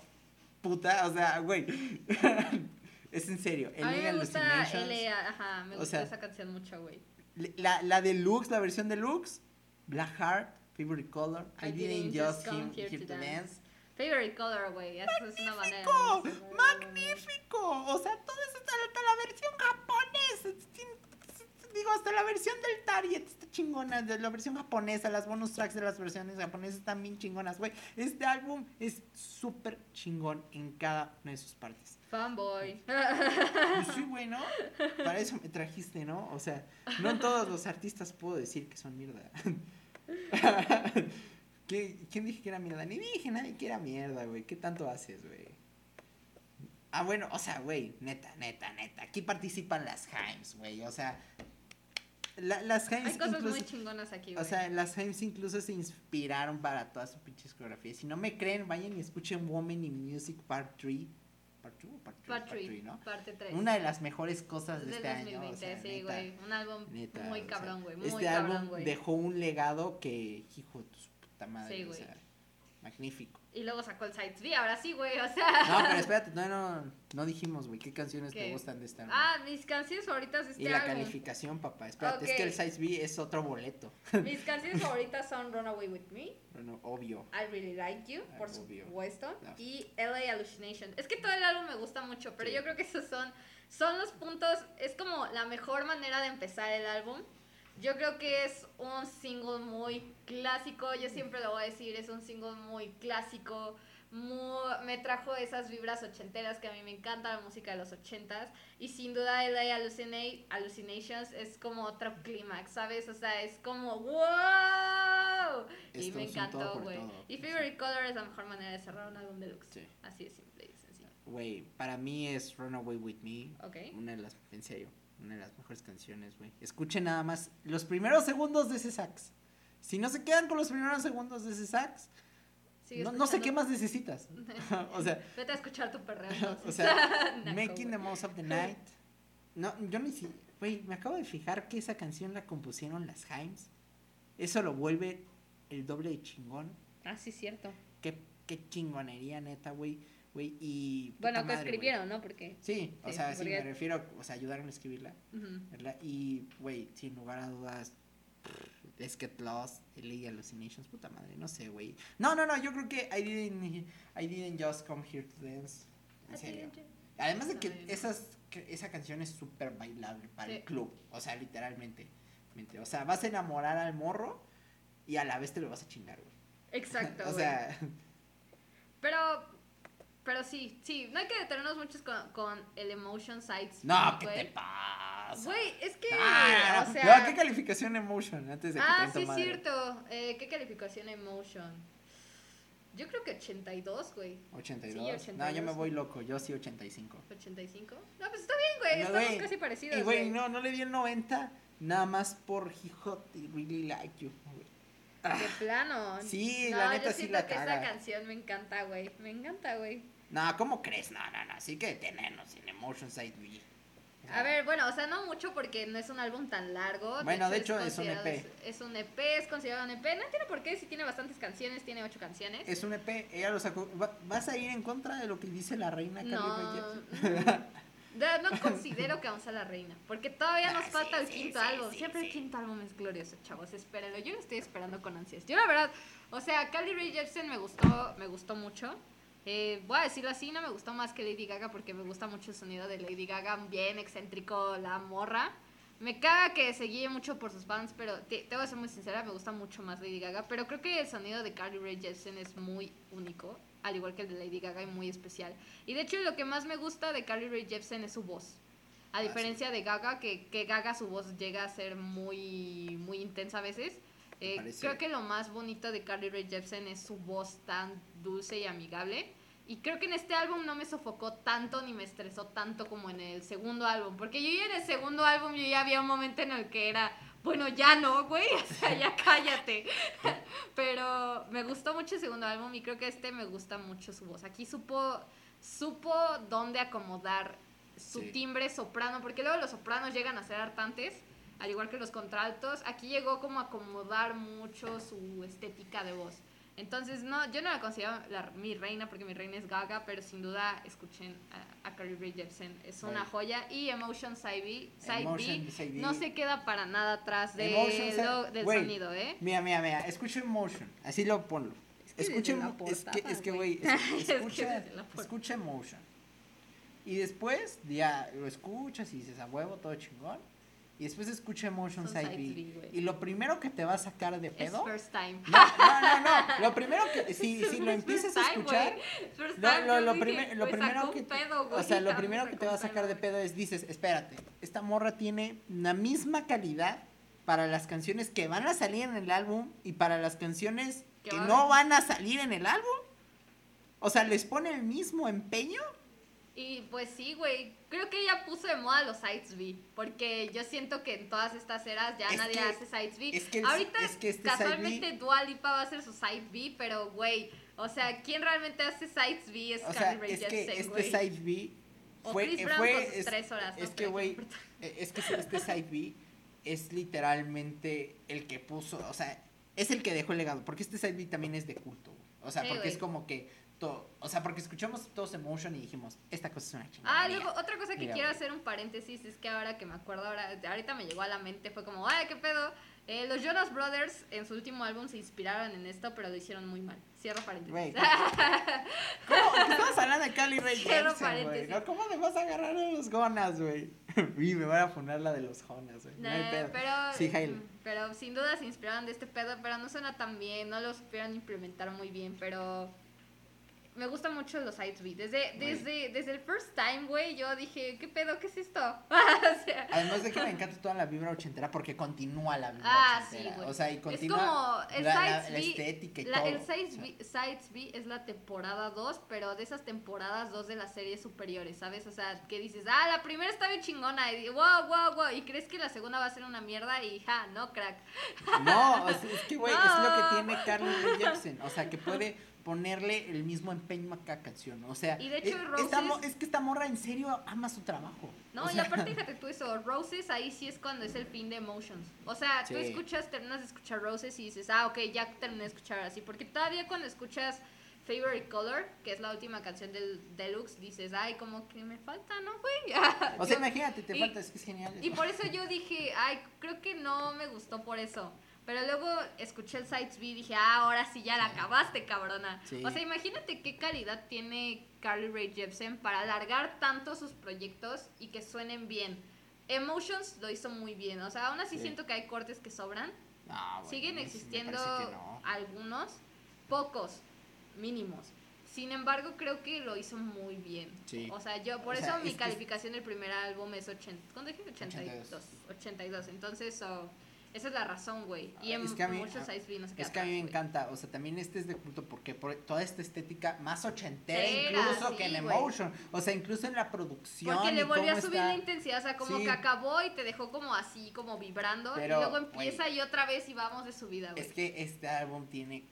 puta, o sea, güey. es en serio. A mí me gusta L.A., ajá, me O gusta sea, esa canción mucho, güey. La, la deluxe, la versión deluxe, Black Heart, Favorite Color, I, didn't, just come here, to dance. Favorite color, güey. Eso es una manera. ¡Magnífico! ¡Magnífico! O sea, todo eso está hasta la versión japonesa. Digo, hasta la versión del Target está chingona. De la versión japonesa, las bonus tracks de las versiones japonesas están bien chingonas, güey. Este álbum es súper chingón en cada una de sus partes. Fanboy. Pues sí, güey, ¿no? Para eso me trajiste, ¿no? O sea, no todos los artistas puedo decir que son mierda. ¿Qué- ¿Quién dije que era mierda? Ni dije nadie que era mierda, güey. ¿Qué tanto haces, güey? Ah, bueno, o sea, güey, neta, neta, neta. Aquí participan las Himes, güey. O sea, la- las Himes Hay cosas incluso... muy chingonas aquí, O güey. sea, las Himes incluso se inspiraron para toda su pinche coreografía. Si no me creen, vayan y escuchen Woman in Music Part 3. ¿Part 2 o Part 3? Parte Part 3, 3, ¿no? parte 3. Una de las mejores cosas de este año. 2020, o sea, sí, neta, güey. Un álbum neta, muy cabrón, güey. Este cabrón, álbum dejó un legado que, hijo de su puta madre, Sí, o sea, magnífico. Y luego sacó el Sides B, ahora sí, güey. O sea. No, pero espérate, no, no, no dijimos, güey, ¿qué canciones te gustan de este álbum? Ah, mis canciones favoritas de este y la álbum. calificación, papá. Espérate, es que el Size B es otro boleto. Mis canciones favoritas son Runaway With Me, Bueno, obvio. I Really Like You, Ah, por obvio. supuesto, No. y LA Hallucination. Es que todo el álbum me gusta mucho, pero Sí. yo creo que esos son, son los puntos, es como la mejor manera de empezar el álbum. Yo creo que es un single muy clásico, yo siempre lo voy a decir, es un single muy clásico, mu- me trajo esas vibras ochenteras que a mí me encanta la música de los ochentas y sin duda LA Hallucina- Hallucinations es como otro clímax, ¿sabes? O sea, es como wow y Esto me es un todo encantó, güey. Y Favorite Color es la mejor manera de cerrar un álbum deluxe. Sí. Así de simple y sencillo. Güey, para mí es Runaway With Me. Ok. Una de las, en serio, una de las mejores canciones, güey. Escuchen nada más los primeros segundos de ese sax. Si no se quedan con los primeros segundos de ese sax, no, no sé qué más necesitas. o sea, Vete a escuchar tu perreo. o sea, Making the. Most of the Night. No, yo ni si. Güey, me acabo de fijar que esa canción la compusieron las Himes. Eso lo vuelve el doble de chingón. Ah, sí, cierto. Qué, qué chingonería, neta, güey. Güey, y. Bueno, que escribieron, ¿no? Porque. Sí, o Sí, sea, sí, me refiero, o sea, ayudaron a escribirla, Ujú. ¿verdad? Y, güey, sin lugar a dudas, Let's Get Lost, LA Hallucinations, puta madre, no sé, güey. No, no, no, yo creo que I didn't, I didn't just come here to dance. En serio. Además de que esas, que esa canción es súper bailable para el Sí. club, o sea, literalmente. mente. O sea, vas a enamorar al morro y a la vez te lo vas a chingar, güey. Exacto. o sea, Pero. Pero sí, sí. No hay que detenernos muchos con, con el emotion sides. no, ¿qué güey. te pasa? Güey, es que. Ah, o sea. no, ¿qué calificación emotion? Antes de que Ah, sí, es cierto. Eh, ¿Qué calificación emotion? Yo creo que 82, güey. 82. Sí, No, 82. yo me voy loco, yo sí 85. 85. No, pues está bien, güey. No, Estamos güey. casi parecidos. Y güey, no, no le di el 90, nada más por He Hot y Really Like You. güey. Ah, De plano. Sí, no, la neta yo sí la que caga. esa canción me encanta, güey. Me encanta, güey. No, ¿cómo crees? No, no, no, sí que detenernos en Emotion Side B. A ver, bueno, o sea, no mucho porque no es un álbum tan largo. Bueno, de hecho, es un considerado- EP. Es un EP, es considerado un EP. No entiendo por qué, si tiene bastantes canciones, tiene ocho canciones. Es un EP, ella lo sacó. Va- ¿Vas a ir en contra de lo que dice la reina No, de- no considero que vamos a la reina, porque todavía nos Ah, falta sí, el quinto sí, álbum. sí, Siempre el quinto álbum es glorioso, chavos, espérenlo. Yo lo estoy esperando con ansias. Yo la verdad, o sea, Carly Rae Jepsen me gustó, me gustó mucho. Eh, voy a decirlo así, no me gustó más que Lady Gaga porque me gusta mucho el sonido de Lady Gaga, bien excéntrico la morra. Me caga que se guíe mucho por sus fans, pero te, te voy a ser muy sincera, me gusta mucho más Lady Gaga. Pero creo que el sonido de Carly Rae Jepsen es muy único, al igual que el de Lady Gaga, y muy especial. Y de hecho, lo que más me gusta de Carly Rae Jepsen es su voz. A Ah, diferencia de Gaga, que, que Gaga su voz llega a ser muy, muy intensa a veces. Eh, creo que lo más bonito de Carly Rae Jepsen es su voz tan dulce y amigable. Y creo que en este álbum no me sofocó tanto ni me estresó tanto como en el segundo álbum. Porque yo ya en el segundo álbum yo ya había un momento en el que era, bueno, ya no, güey, o sea, ya cállate. Pero me gustó mucho el segundo álbum y creo que este me gusta mucho su voz. Aquí supo, supo dónde acomodar su Sí. timbre soprano, porque luego los sopranos llegan a ser hartantes, al igual que los contraltos. Aquí llegó como a acomodar mucho su estética de voz. Entonces, no, yo no la considero la- mi reina porque mi reina es Gaga, pero sin duda escuchen a, a Carly Rae Jepsen. Es una Right. joya. Y Emotion Side B, Side Emotion B Side B. no se queda para nada atrás de Emotion Side- lo- del sonido, ¿eh? Mira, mira, mira, escucha Emotion, así lo ponlo. que escucha, es que, portada, es que, güey. es- escucha, escucha Emotion. Y después ya lo escuchas y dices, a huevo, todo chingón. Y después escucha Emotion Side B. Y lo primero que te va a sacar de Es pedo. first time. No, no, no, no. Lo primero que, si, si lo Es empiezas a escuchar. First lo, time, lo, lo, dije, prime- lo me primero que pedo, o sea, lo me primero que te va a sacar de pedo. es dices, espérate, esta morra tiene la misma calidad para las canciones que van a salir en el álbum y para las canciones Que no van a salir en el álbum. O sea, les pone el mismo empeño. Y pues sí, güey. Creo que ella puso de moda los sites B. Porque yo siento que en todas estas eras ya Es nadie que- hace sites B. es que Ahorita es que este casualmente Dua Lipa va a hacer su site B, pero güey, o sea, ¿quién realmente hace sites B? Es O sea, Carly Rae es que este side B O fue, Chris eh, Brown fue- con sus es, tres horas, ¿no? es que güey, es que este side B es literalmente el que puso, o sea, es el que dejó el legado, porque este side B también es de culto, güey. o sea, Sí, porque es como que todo, o sea, porque escuchamos todos Emotion y dijimos, esta cosa es una Ah, chingada. luego otra cosa que Mira, quiero hacer un paréntesis es que ahora que me acuerdo, ahora, ahorita me llegó a la mente, fue como, ay, qué pedo. Eh, los Jonas Brothers en su último álbum se inspiraron en esto, pero lo hicieron muy mal. Cierro paréntesis. Güey, ¿Cómo? Estamos hablando de Carly Rae Cierro paréntesis. ¿no? ¿Cómo le vas a agarrar a los Gonas, güey? Uy, me van a poner la de los Jonas, güey. No hay pedo. pero, Sí, Jail. mm, pero sin duda se inspiraron de este pedo, pero no suena tan bien, no lo supieron implementar muy bien, pero me gustan mucho los sides B. Desde, desde, desde el first time, güey, yo dije, ¿qué pedo? ¿Qué es esto? o sea, Además de que me encanta toda la vibra ochentera porque continúa la vibra Ah, ochentera. sí, güey. O sea, y Es continúa como el la, la- Sides la B, estética y La- todo. el Sides B, Sides B es la temporada 2, pero de esas temporadas 2 de las series superiores, ¿sabes? O sea, que dices, ah, la primera está bien chingona, y wow, wow, wow, y crees que la segunda va a ser una mierda, y ja, no, crack. No, o sea, es que, güey, es lo que tiene Carly Rae Jepsen. O sea, que puede ponerle el mismo empeño a cada canción. O sea, Y de hecho, es, esta que esta morra en serio ama su trabajo. No, O y aparte, fíjate tú eso, Roses ahí sí es cuando es el fin de Emotions. O sea, tú Sí. escuchas, terminas de escuchar Roses y dices, ah, ok, ya terminé de escuchar así. Porque todavía cuando escuchas Favorite Color, que es la última canción del Deluxe, dices, ay, como que me falta, ¿no, güey? O sea, imagínate, te Y- falta, es que es genial. Y por eso yo dije, ay, creo que no me gustó por eso. Pero luego escuché el Sides B y dije, ah, ahora sí ya la acabaste, cabrona. Sí. O sea, imagínate qué calidad tiene Carly Rae Jepsen para alargar tanto sus proyectos y que suenen bien. Emotions lo hizo muy bien. O sea, aún así Sí. siento que hay cortes que sobran. No, güey, Siguen existiendo no. algunos, pocos, mínimos. Sin embargo, creo que lo hizo muy bien. Sí. O sea, yo, por O eso sea, mi es calificación del primer álbum es 80. ¿Cuándo dije? 82. 82. Entonces, oh, esa es la razón, güey. Y en Es que mí- muchos Ice no se Es que a mí me encanta, o sea, también este es de culto porque por toda esta estética más ochentera incluso sí, que en. Emotion, o sea, incluso en la producción Porque le volvió a subir está- la intensidad, o sea, como Sí. que acabó y te dejó como así, como vibrando. Pero, y luego empieza y otra vez y vamos de subida, güey. Es que este álbum tiene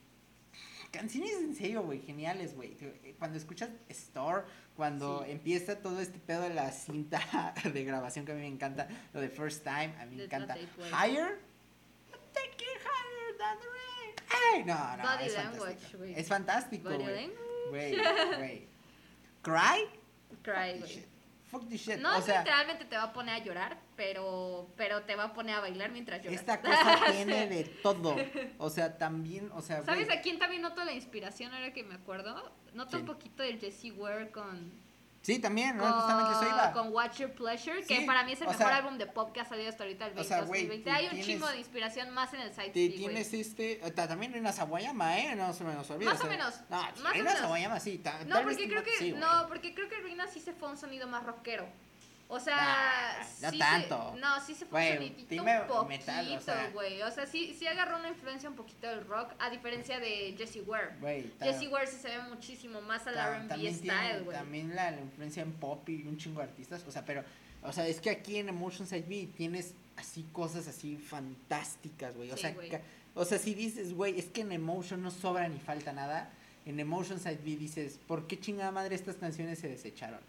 canciones en serio, güey, geniales, güey. Cuando escuchas Store, cuando Sí. empieza todo este pedo de la cinta de grabación que a mí me encanta, lo de First Time, a mí me encanta. Higher, take it higher than the rain. Ay, no, no, Body es language, fantástico. güey. Es fantástico, Body güey. language. Güey, güey. Cry, Cry, güey. shit. Fuck this shit. No o sea, literalmente te va a poner a llorar, pero, pero te va a poner a bailar mientras lloras. esta cosa tiene de todo. O sea, también, o sea, ¿Sabes güey, a quién también noto la inspiración ahora que me acuerdo? Noto un poquito del Jesse Ware con, Sí, también, ¿no? con, Justamente eso iba. con Watch Your Pleasure, que Sí, para mí es el mejor sea- álbum de pop que ha salido hasta ahorita el o sea, güey, 2020. tú Hay un tienes- chingo de inspiración más en el side Te- tienes este, eh, ta- también Reina Sawayama, ¿eh? No se me nos olvide. Más o menos, No, más Reina. Sawayama sí. ta- No, vez porque creo que sí, no, porque creo que Rina sí se fue a un sonido más rockero. O sea, Nah, no sí tanto. Se, no, sí se fue sonidito dime un poquito, metal, o sea. güey. O sea, sí, sí agarró una influencia un poquito del rock, a diferencia de Jessie Ware. Güey, Jessie Ware sí se ve muchísimo más al R&B style, güey. también la, la influencia en pop y un chingo de artistas, o sea, pero o sea, es que aquí en Emotion Side B tienes así cosas así fantásticas, güey. O Sí, sea, o sea, si dices, güey, es que en Emotion no sobra ni falta nada, en Emotion Side B dices, ¿por qué chingada madre estas canciones se desecharon?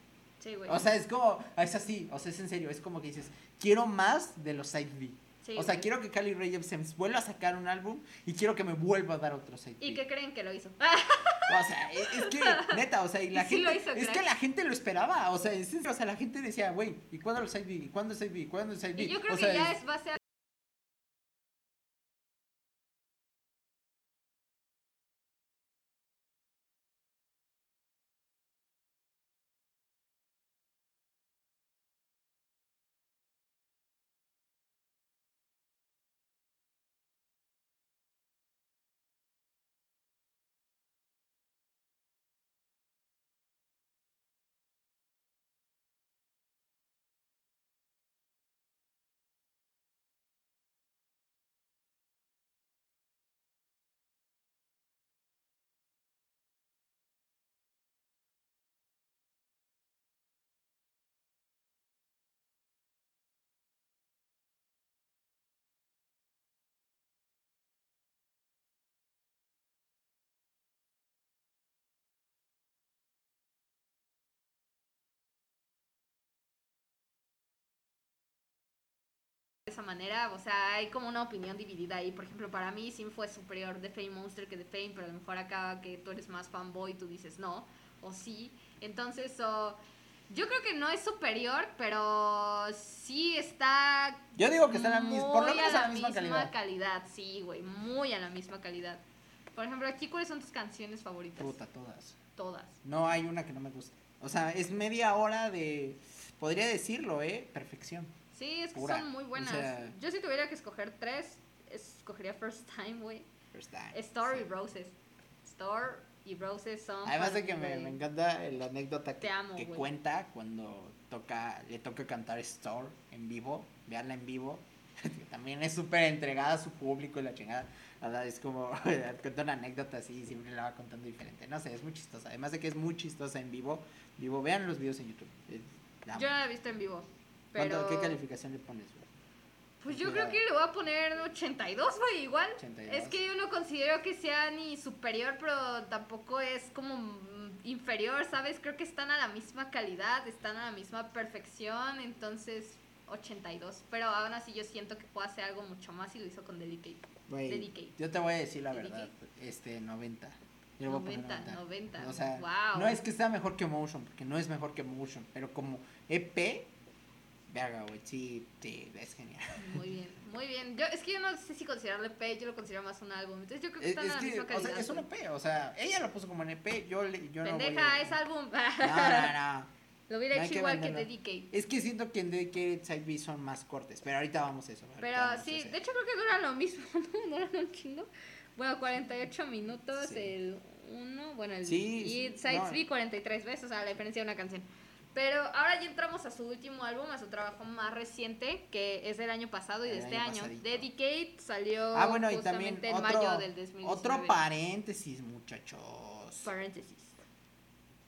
Sí, güey. O sea, es como, es así, o sea, es en serio, es como que dices, quiero más de los Side B. Sí, o sea, güey. quiero que Cali Ray Jepsen vuelva a sacar un álbum y quiero que me vuelva a dar otro Side B. ¿Y qué creen que lo hizo? O sea, es, es que, neta, o sea, y la sí gente, hizo, es crack. que la gente lo esperaba, o sea, es, o sea, la gente decía, güey, ¿y cuándo los Side B? ¿Y cuándo Side B? ¿Y cuándo Side B? y yo creo o que sea, ya es- a esa manera, o sea, hay como una opinión dividida ahí. Por ejemplo, para mí sí fue superior The Fame Monster que The Fame, pero a lo mejor acá que tú eres más fanboy, tú dices no, o sí. Entonces, yo creo que no es superior, pero sí está. Yo digo que está la misma, por lo menos a la misma, calidad. Sí, güey, muy a la misma calidad. Por ejemplo, aquí, ¿cuáles son tus canciones favoritas? Puta, todas. Todas. No hay una que no me guste. O sea, es media hora de, podría decirlo, ¿eh? Perfección. Sí, es que Pura. son muy buenas. O sea- Yo si tuviera que escoger tres, escogería First Time, güey. First time. Store y Sí. Roses. Store y Roses son. Además de que me, me encanta la anécdota que, amo, que cuenta cuando toca, le toca cantar Store en vivo, veanla en vivo. También es súper entregada a su público y la chingada. O sea, es como, cuenta una anécdota así y siempre la va contando diferente. No sé, es muy chistosa. Además de que es muy chistosa en vivo. Vivo, vean los videos en YouTube. Eh, la. Yo la he visto en vivo. ¿Cuánto- Pero. ¿Qué calificación le pones, güey? Pues yo creo que le voy a poner 82, güey, igual. 82. Es que yo no considero que sea ni superior, pero tampoco es como inferior, ¿sabes? Creo que están a la misma calidad, están a la misma perfección, entonces 82. Pero aún así yo siento que puede hacer algo mucho más y lo hizo con Delicate. Güey, Dedicate. yo te voy a decir la verdad. Este, 90. Yo le voy a poner 90, 90. O sea, wow. no es que sea mejor que Motion, porque no es mejor que Motion, pero como EP, verga, güey, sí, sí, es genial. Muy bien, muy bien. Yo, es que yo no sé si considerarlo EP, yo lo considero más un álbum. Entonces yo creo que Es, están es a la que, misma o calidad. sea, es un. EP, o sea, ella lo puso como en EP, yo, le, yo no voy Pendeja, a... es álbum. No, no, no. Lo hubiera hecho igual que venderlo. Dedicate. Es que siento que en Dedicated Side B son más cortes, pero ahorita vamos a eso. Pero sí, eso. de hecho creo que duran lo mismo, ¿no? Duran un chingo. Bueno, 48 minutos Sí. el uno, bueno, el Sí, y sí, Sides no. B 43 veces, o sea, la diferencia de una canción. Pero ahora ya entramos a su último álbum, a su trabajo más reciente, que es del año pasado y de El este año. Dedicate salió Ah, bueno, y también justamente en otro, mayo del 2019. otro paréntesis, muchachos. paréntesis.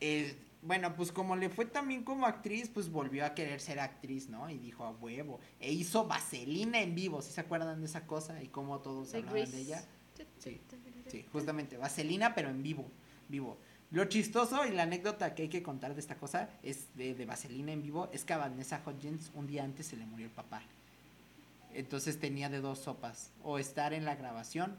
Eh, bueno, pues como le fue también como actriz, pues volvió a querer ser actriz, ¿no? Y dijo a huevo. E hizo Vaselina en vivo, ¿sí se acuerdan de esa cosa? Y cómo todos hablaban de ella. Sí, Sí, justamente, Vaselina, pero en vivo, vivo. Lo chistoso y la anécdota que hay que contar de esta cosa es de, de Vaselina en vivo, es que a Vanessa Hudgens un día antes se le murió el papá. Entonces tenía de dos sopas, o estar en la grabación,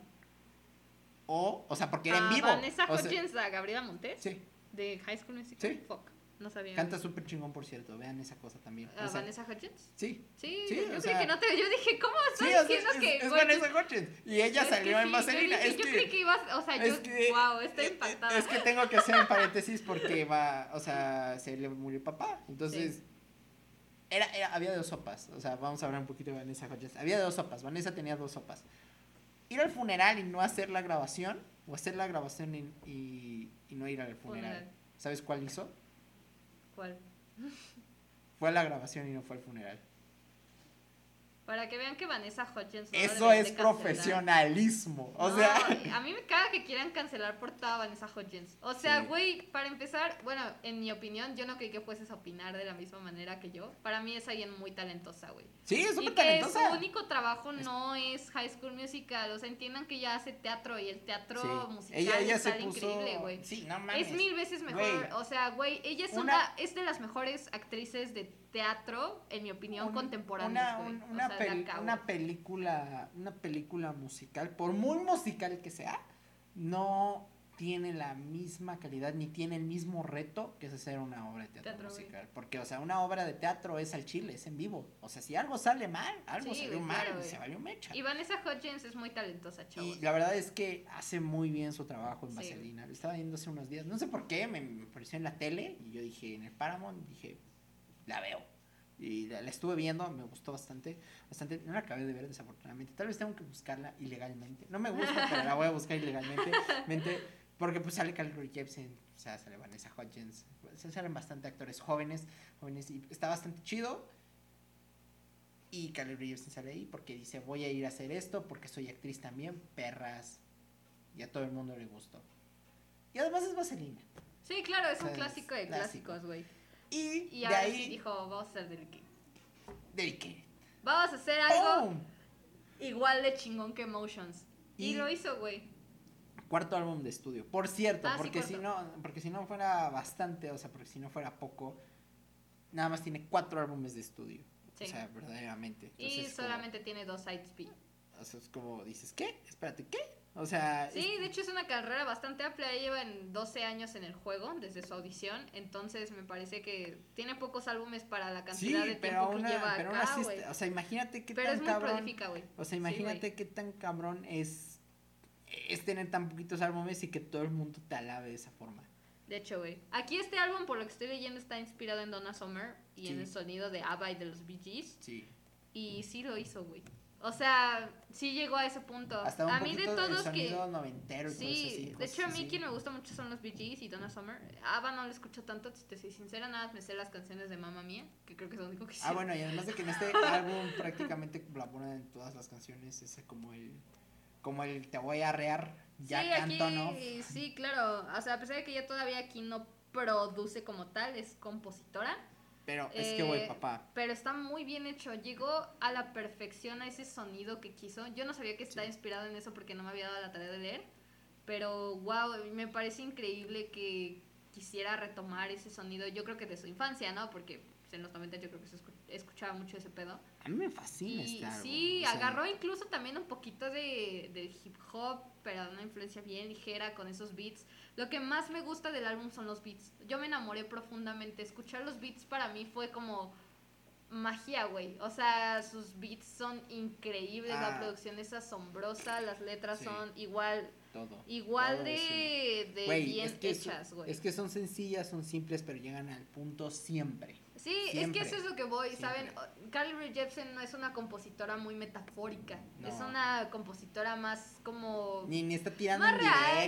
o, o sea, porque era en vivo. Vanessa o sea, Hudgens a Gabriela Montes sí, de High School Musical. Sí. Fuck. No sabía. Canta súper chingón, por cierto. Vean esa cosa también. ¿A O sea, Vanessa Hudgens? Sí. Sí, Sí, yo creí que no te... Yo dije, ¿cómo estás diciendo es, que... es Vanessa Hudgens. Y ella que salió en sí, Vaselina. Yo, dije, es yo que, creí que ibas... O sea, yo... que- wow, estoy eh, impactada. Es que tengo que hacer un paréntesis porque va, o sea, se le murió papá. Entonces, era, era- había dos sopas. O sea, vamos a hablar un poquito de Vanessa Hudgens. Había dos sopas. Vanessa tenía dos sopas. Ir al funeral y no hacer la grabación, o hacer la grabación y, y, y no ir al funeral. Funeral. ¿Sabes cuál hizo? Fue a la grabación y no fue al funeral. Para que vean que Vanessa no Eso es profesionalismo. O No, sea, a mí me caga que quieran cancelar por toda Vanessa Hudgens. O sea, Sí. güey, para empezar, bueno, en mi opinión, yo no creí que fueses a opinar de la misma manera que yo. Para mí es alguien muy talentosa, güey. sí, es súper que talentosa. su único trabajo no es High School Musical. O sea, entiendan que ella hace teatro y el teatro Sí. musical Ella, ella está puso. increíble, güey. Sí, no mames. Es mil veces mejor. O sea, güey, ella es Una- una, es de las mejores actrices de teatro, en mi opinión, Un- contemporáneas, Una, O una, sea, peli- película, una película musical, por muy musical que sea, no tiene la misma calidad ni tiene el mismo reto que es hacer una obra de teatro, Teatro, güey. musical. Porque, o sea, una obra de teatro es al chile, es en vivo. O sea, si algo sale mal, algo Sí, salió güey, mal, claro, se valió mecha. Y Vanessa Hudgens es muy talentosa, chavos. Y la verdad es que hace muy bien su trabajo en Sí. Vaselina. Lo estaba viendo hace unos días. No sé por qué, me, me apareció en la tele y yo dije, en el Paramount, dije, la veo. Y la, la estuve viendo, me gustó bastante, bastante. No la acabé de ver desafortunadamente. Tal vez tengo que buscarla ilegalmente. No me gusta, pero la voy a buscar ilegalmente. mente, porque pues sale Rae Jepsen, o sea, sale Vanessa Hudgens. Salen bastante actores jóvenes, jóvenes y está bastante chido. Y Rae Jepsen sale ahí porque dice, voy a ir a hacer esto porque soy actriz también, perras. Y a todo el mundo le gustó. Y además es Vaselina. Sí, claro, es un O sea, es clásico de clásico. clásicos, güey. Y, Y de ahora ahí, sí dijo, vamos a hacer del que. del que. Vamos a hacer algo igual de chingón que Emotions. Y, Y- lo hizo, güey. Cuarto álbum de estudio. Por cierto, Ah, sí, porque si no, porque si no fuera bastante, o sea, porque si no fuera poco, nada más tiene cuatro álbumes de estudio. Sí. O sea, verdaderamente. y como- solamente tiene dos sides B. o sea, es como dices, ¿qué? Espérate, ¿qué? O sea, Sí, es- de hecho es una carrera bastante amplia. Ella lleva en 12 años en el juego desde su audición. Entonces me parece que tiene pocos álbumes para la sí, cantidad de pero tiempo que lleva pero acá, está- o sea, imagínate qué Pero tan es muy cabrón. O sea, imagínate qué tan cabrón es es tener tan poquitos álbumes y que todo el mundo te alabe de esa forma. De hecho, güey. Aquí este álbum, por lo que estoy leyendo, está inspirado en Donna Summer y en el sonido de ABBA y de los Bee Gees. Sí. Y sí lo hizo, güey. O sea, sí llegó a ese punto. Hasta un a mí de todos el que... noventero y cosas así, Sí, de hecho a mí así. quien me gusta mucho son los Bee Gees y Donna Summer. ABBA no lo escucho tanto, si te soy sincera, nada más me sé las canciones de Mamma Mía, que creo que es lo único que sé. Ah, bueno, y además de que en este álbum prácticamente colaboran en todas las canciones, ese como el como el Te voy a rear, Jack sí, aquí, Antonoff. sí, claro. O sea, a pesar de que ella todavía aquí no produce como tal, es compositora. Pero es que, güey, Eh, papá. Pero está muy bien hecho. Llegó a la perfección a ese sonido que quiso. Yo no sabía que estaba Sí. inspirado en eso porque no me había dado la tarea de leer. Pero wow, me parece increíble que quisiera retomar ese sonido. Yo creo que de su infancia, ¿no? Porque en los 90 yo creo que se escu- escuchaba mucho ese pedo. A mí me fascina Y este álbum. sí, o sea, agarró incluso también un poquito de, de hip hop, pero una influencia bien ligera con esos beats. Lo que más me gusta del álbum son los beats. Yo me enamoré profundamente. Escuchar los beats para mí fue como magia, güey. O sea, sus beats son increíbles, Ah. la producción es asombrosa, las letras Sí. son igual todo. igual todo de, de Güey, bien es que son- hechas, güey. Es que son sencillas, son simples, pero llegan al punto siempre. Sí, Siempre, es que eso es lo que voy, siempre. ¿saben? Carly Jepsen no es una compositora muy metafórica, No. es una compositora más como... Ni, ni está tirando Más ni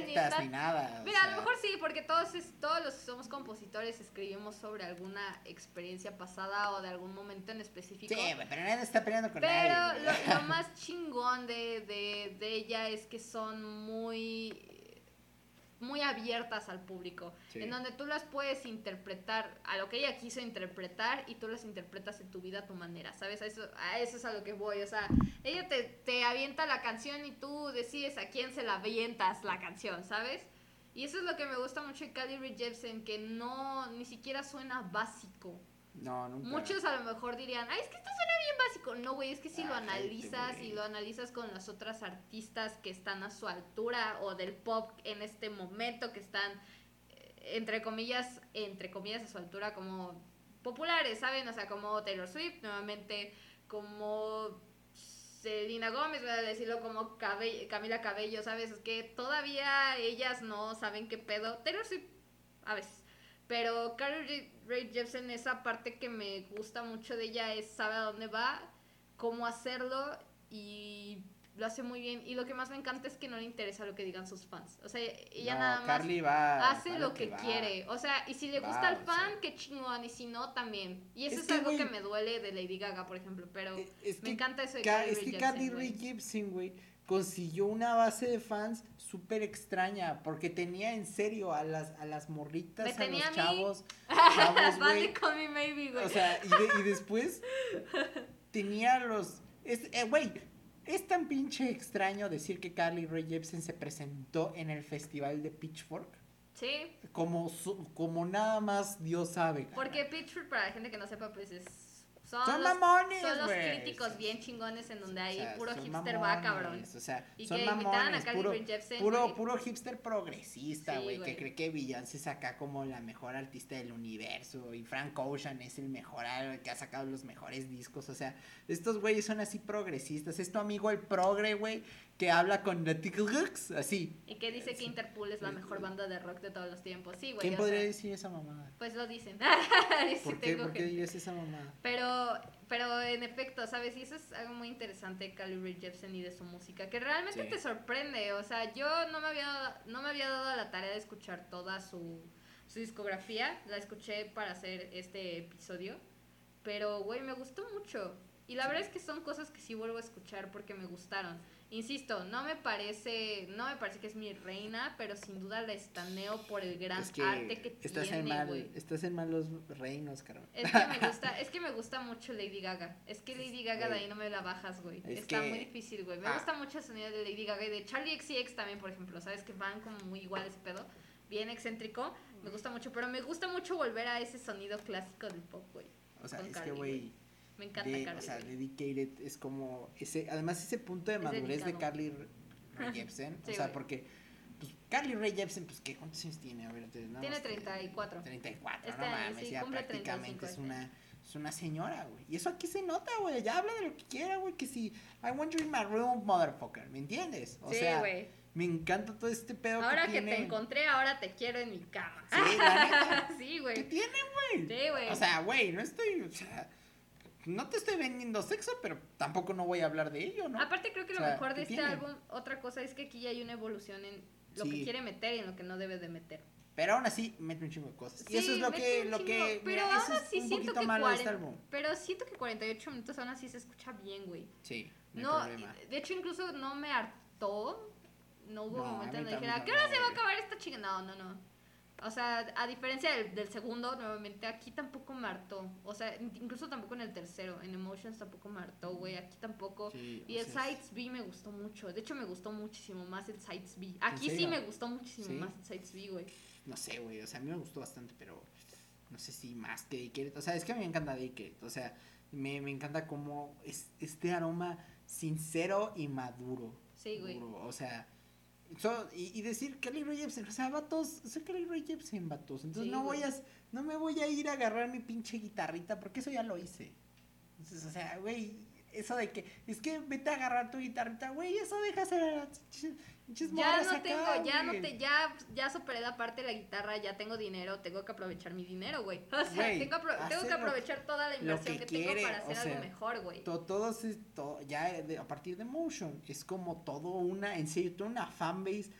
directas, está- ni nada. Mira, a lo mejor sí, porque todos, es- todos los que somos compositores escribimos sobre alguna experiencia pasada o de algún momento en específico. Sí, pero nadie está peleando con Pero nadie. güey. lo, lo más chingón de, de, de ella es que son muy muy abiertas al público, Sí. en donde tú las puedes interpretar a lo que ella quiso interpretar y tú las interpretas en tu vida a tu manera, ¿sabes? A eso, a eso es a lo que voy, o sea, ella te, te avienta la canción y tú decides a quién se la avientas la canción, ¿sabes? Y eso es lo que me gusta mucho de Carly Rae Jepsen, que no, ni siquiera suena básico. No, nunca. Muchos a lo mejor dirían, ay, es que esto suena bien básico. No, güey, es que si lo analizas y lo analizas con las otras artistas que están a su altura o del pop en este momento, que están eh, entre comillas, entre comillas a su altura, como populares, ¿saben? O sea, como Taylor Swift, nuevamente, como Selena Gómez, voy a decirlo como Camila Cabello, ¿sabes? Es que todavía ellas no saben qué pedo. Taylor Swift, a veces. Pero Carly Ray Jepsen, esa parte que me gusta mucho de ella es sabe a dónde va, cómo hacerlo y lo hace muy bien. Y lo que más me encanta es que no le interesa lo que digan sus fans. O sea, ella nada más hace lo que, quiere. O sea, y si le gusta al fan, qué chingón. Y si no, también. Y eso es, algo que me duele de Lady Gaga, por ejemplo. Pero me encanta eso de Carly Es que Carly Rae Jepsen, güey, consiguió una base de fans súper extraña. Porque tenía en serio a las, a las morritas, a los chavos. güey. O sea, y, después tenía los... Eh, güey, es tan pinche extraño decir que Carly Rae Jepsen se presentó en el festival de Pitchfork. Sí. Como, como nada más Dios sabe. Porque Pitchfork, para la gente que no sepa, pues es son, los, mamones, Son los críticos bien chingones en donde hay puro hipster va, cabrón. O sea, y son que mamones, a puro, puro, puro, hipster progresista, güey, que cree que Beyoncé es acá como la mejor artista del universo y Frank Ocean es el mejor, que ha sacado los mejores discos, o sea, estos güeyes son así progresistas, es tu amigo el progre, güey, que habla con The Tickle así. Y que dice que Interpol es la mejor banda de rock de todos los tiempos. Sí, güey. ¿Quién podría decir esa mamada? Pues lo dicen. ¿Por, qué, ¿Por qué dirías esa mamada? Pero, pero en efecto, ¿sabes? Y eso es algo muy interesante de Carly Rae Jepsen y de su música, que realmente te sorprende. O sea, yo no me había, no me había dado la tarea de escuchar toda su, su discografía. La escuché para hacer este episodio. Pero, güey, me gustó mucho. Y la verdad es que son cosas que sí vuelvo a escuchar porque me gustaron. Insisto, no me parece, no me parece que es mi reina, pero sin duda la estaneo por el gran arte que estás tiene, en mal, Estás en malos reinos, caro. Es que me gusta, es que me gusta mucho Lady Gaga. Es que Lady Gaga de ahí no me la bajas, güey. Está muy difícil, güey. Me ah. gusta mucho el sonido de Lady Gaga y de Charlie XCX también, por ejemplo. ¿Sabes? Que van como muy igual ese pedo. Bien excéntrico. Me gusta mucho, pero me gusta mucho volver a ese sonido clásico del pop, güey. O sea, es que, güey me encanta Carly. O sea, Dedicated es como ese, además ese punto de madurez de Carly Rae Jepsen, o sea, porque pues, Carly Rae Jepsen, pues ¿qué cuántos años tiene? A ver, tiene 34. 34, este no mames, ya prácticamente es una es una señora, güey. Y eso aquí se nota, güey. Ya habla de lo que quiera, güey. Que si I want you in my room, motherfucker. ¿Me entiendes? O sí, sea, güey. Me encanta todo este pedo ahora que, te encontré, ahora te quiero en mi cama. Sí, la neta. sí, güey. ¿Qué tiene, güey? Sí, güey. O sea, güey, no estoy, o sea, no te estoy vendiendo sexo, pero tampoco no voy a hablar de ello, ¿no? Aparte creo que lo mejor de este álbum, otra cosa es que aquí ya hay una evolución en lo que quiere meter y en lo que no debe de meter. Pero aún así mete un chingo de cosas. y eso es lo que, lo que pero aún así siento que malo este álbum. Pero siento que 48 minutos aún así se escucha bien, güey. Sí, no, de hecho incluso no me hartó. No hubo no, momento en que dijera, ¿qué hora se va a acabar esta chica? No, no, no. O sea, a diferencia del, segundo, nuevamente, aquí tampoco me hartó. O sea, incluso tampoco en el tercero. En Emotions tampoco me hartó, güey. Aquí tampoco. y el Sides B me gustó mucho. De hecho, me gustó muchísimo más el Sides B. Aquí sí me gustó muchísimo más el Sides B, güey. No sé, güey. O sea, a mí me gustó bastante, pero no sé si más que Dickert. O sea, es que a mí me encanta Dickert. O sea, me, me encanta como es, este aroma sincero y maduro. Sí, güey. O sea So, y, y, decir Kelly Ray Jepsen, o sea, vatos, soy Kelly Ray Jepsen, vatos. Entonces no voy a, no me voy a ir a agarrar mi pinche guitarrita, porque eso ya lo hice. Entonces, o sea, güey, eso de que, es que vete a agarrar tu guitarrita, güey, eso deja ser ya no tengo, ya no te, ya, ya superé la parte de la guitarra, ya tengo dinero, tengo que aprovechar mi dinero, güey. O sea, tengo, tengo, que aprovechar toda la inversión que, tengo para hacer algo mejor, güey. todo todo, ya a partir de Motion, es como todo una, en serio, toda una fanbase.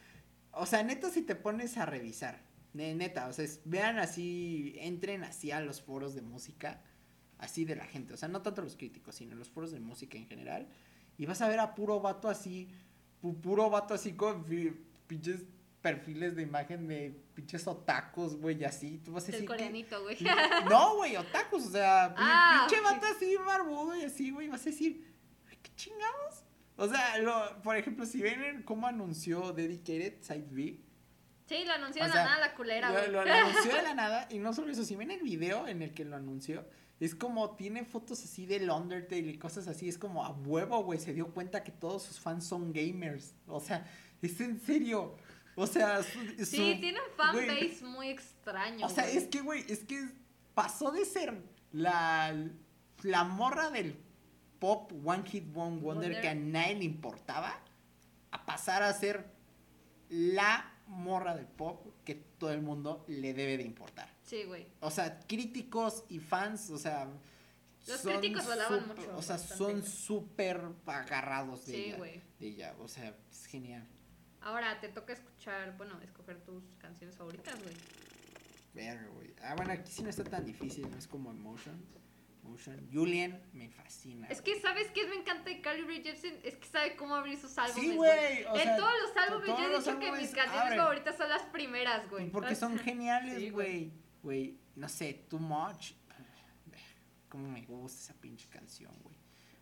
O sea, neta, si te pones a revisar, neta, o sea, vean así, entren así a los foros de música, así de la gente, o sea, no tanto los críticos, sino los foros de música en general, y vas a ver a puro vato así puro vato así con pinches perfiles de imagen de pinches otacos, güey, así. Tú vas a decir. El coreanito, güey. No, güey, otacos, o sea, ah, pinche vato así barbudo y así, güey, vas a decir, ¿qué chingados? O sea, lo, por ejemplo, si ven cómo anunció Dedicated Side B. Sí, lo anunció de la nada la culera, güey. Lo, lo, anunció de la nada, y no solo eso, si ven el video en el que lo anunció, es como, tiene fotos así del Undertale y cosas así. Es como a huevo, güey. Se dio cuenta que todos sus fans son gamers. O sea, es en serio. O sea, su, Sí, tienen fanbase muy extraño. O sea, es que, güey, es que pasó de ser la, la morra del pop One Hit One Wonder Wonder. que a nadie le importaba a pasar a ser la morra del pop que todo el mundo le debe de importar. Sí, güey. O sea, críticos y fans, o sea. Los críticos lo alaban súper- mucho, O sea, bastante. son súper agarrados de Sí, ella. güey. De ella, o sea, es genial. Ahora te toca escuchar, bueno, escoger tus canciones favoritas, güey. Verga, güey. Ah, bueno, aquí sí no está tan difícil, no es como Emotion. Emotion. Julian me fascina. Es que, ¿sabes qué me encanta de Carly Rae Jepsen? Es que sabe cómo abrir sus álbumes. Sí, güey. En sea, todos los álbumes todos yo he dicho que mis canciones favoritas son las primeras, güey. Porque son Sí, geniales, güey. güey. Güey, no sé, Too Much. Cómo me gusta esa pinche canción, güey.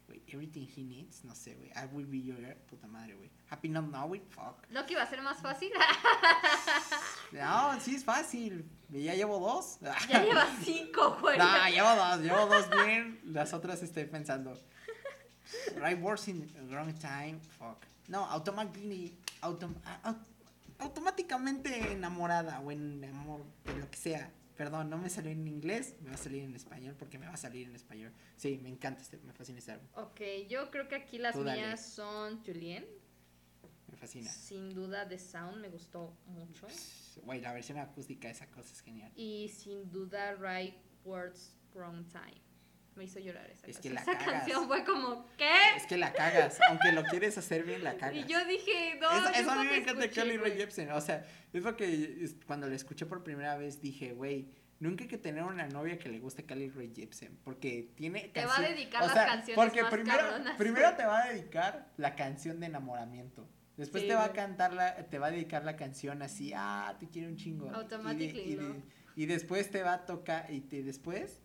Güey, Everything He Needs, no sé, güey. I Will Be Your Girl, puta madre, güey. Happy Not Know It, fuck. ¿No que iba a ser más fácil? No, sí es fácil. Ya llevo dos. ya llevas cinco, güey. No, llevo dos, llevo dos bien. Las otras estoy pensando. Right words in wrong time. Fuck. No, automáticamente. autom- a- au- automáticamente enamorada o en amor, de lo que sea. Perdón, no me salió en inglés, me va a salir en español porque me va a salir en español. Sí, me encanta este, me fascina este álbum. Ok, yo creo que aquí las Tú dale. mías son Julien. Me fascina. Sin duda, The Sound me gustó mucho. Güey, la versión acústica de esa cosa es genial. Y sin duda, Right Words, Wrong Time. Me hizo llorar esa Es que la Esa cagas. canción fue como, ¿qué? Es que la cagas, aunque lo quieres hacer bien, la cagas. Y yo dije, no, eso, eso a mí me encanta Carly Rae güey. Jepsen. O sea, es lo que cuando la escuché por primera vez dije, güey, nunca hay que tener una novia que le guste Carly Rae Jepsen. Porque tiene. Te va a dedicar o las sea, canciones Porque más primero, cabronas, primero te va a dedicar la canción de enamoramiento. Después Sí, te va a cantar la, te va a dedicar la canción así, ah, te quiero un chingo. Y de- Automatically y, de- y después te va a tocar, y te, después,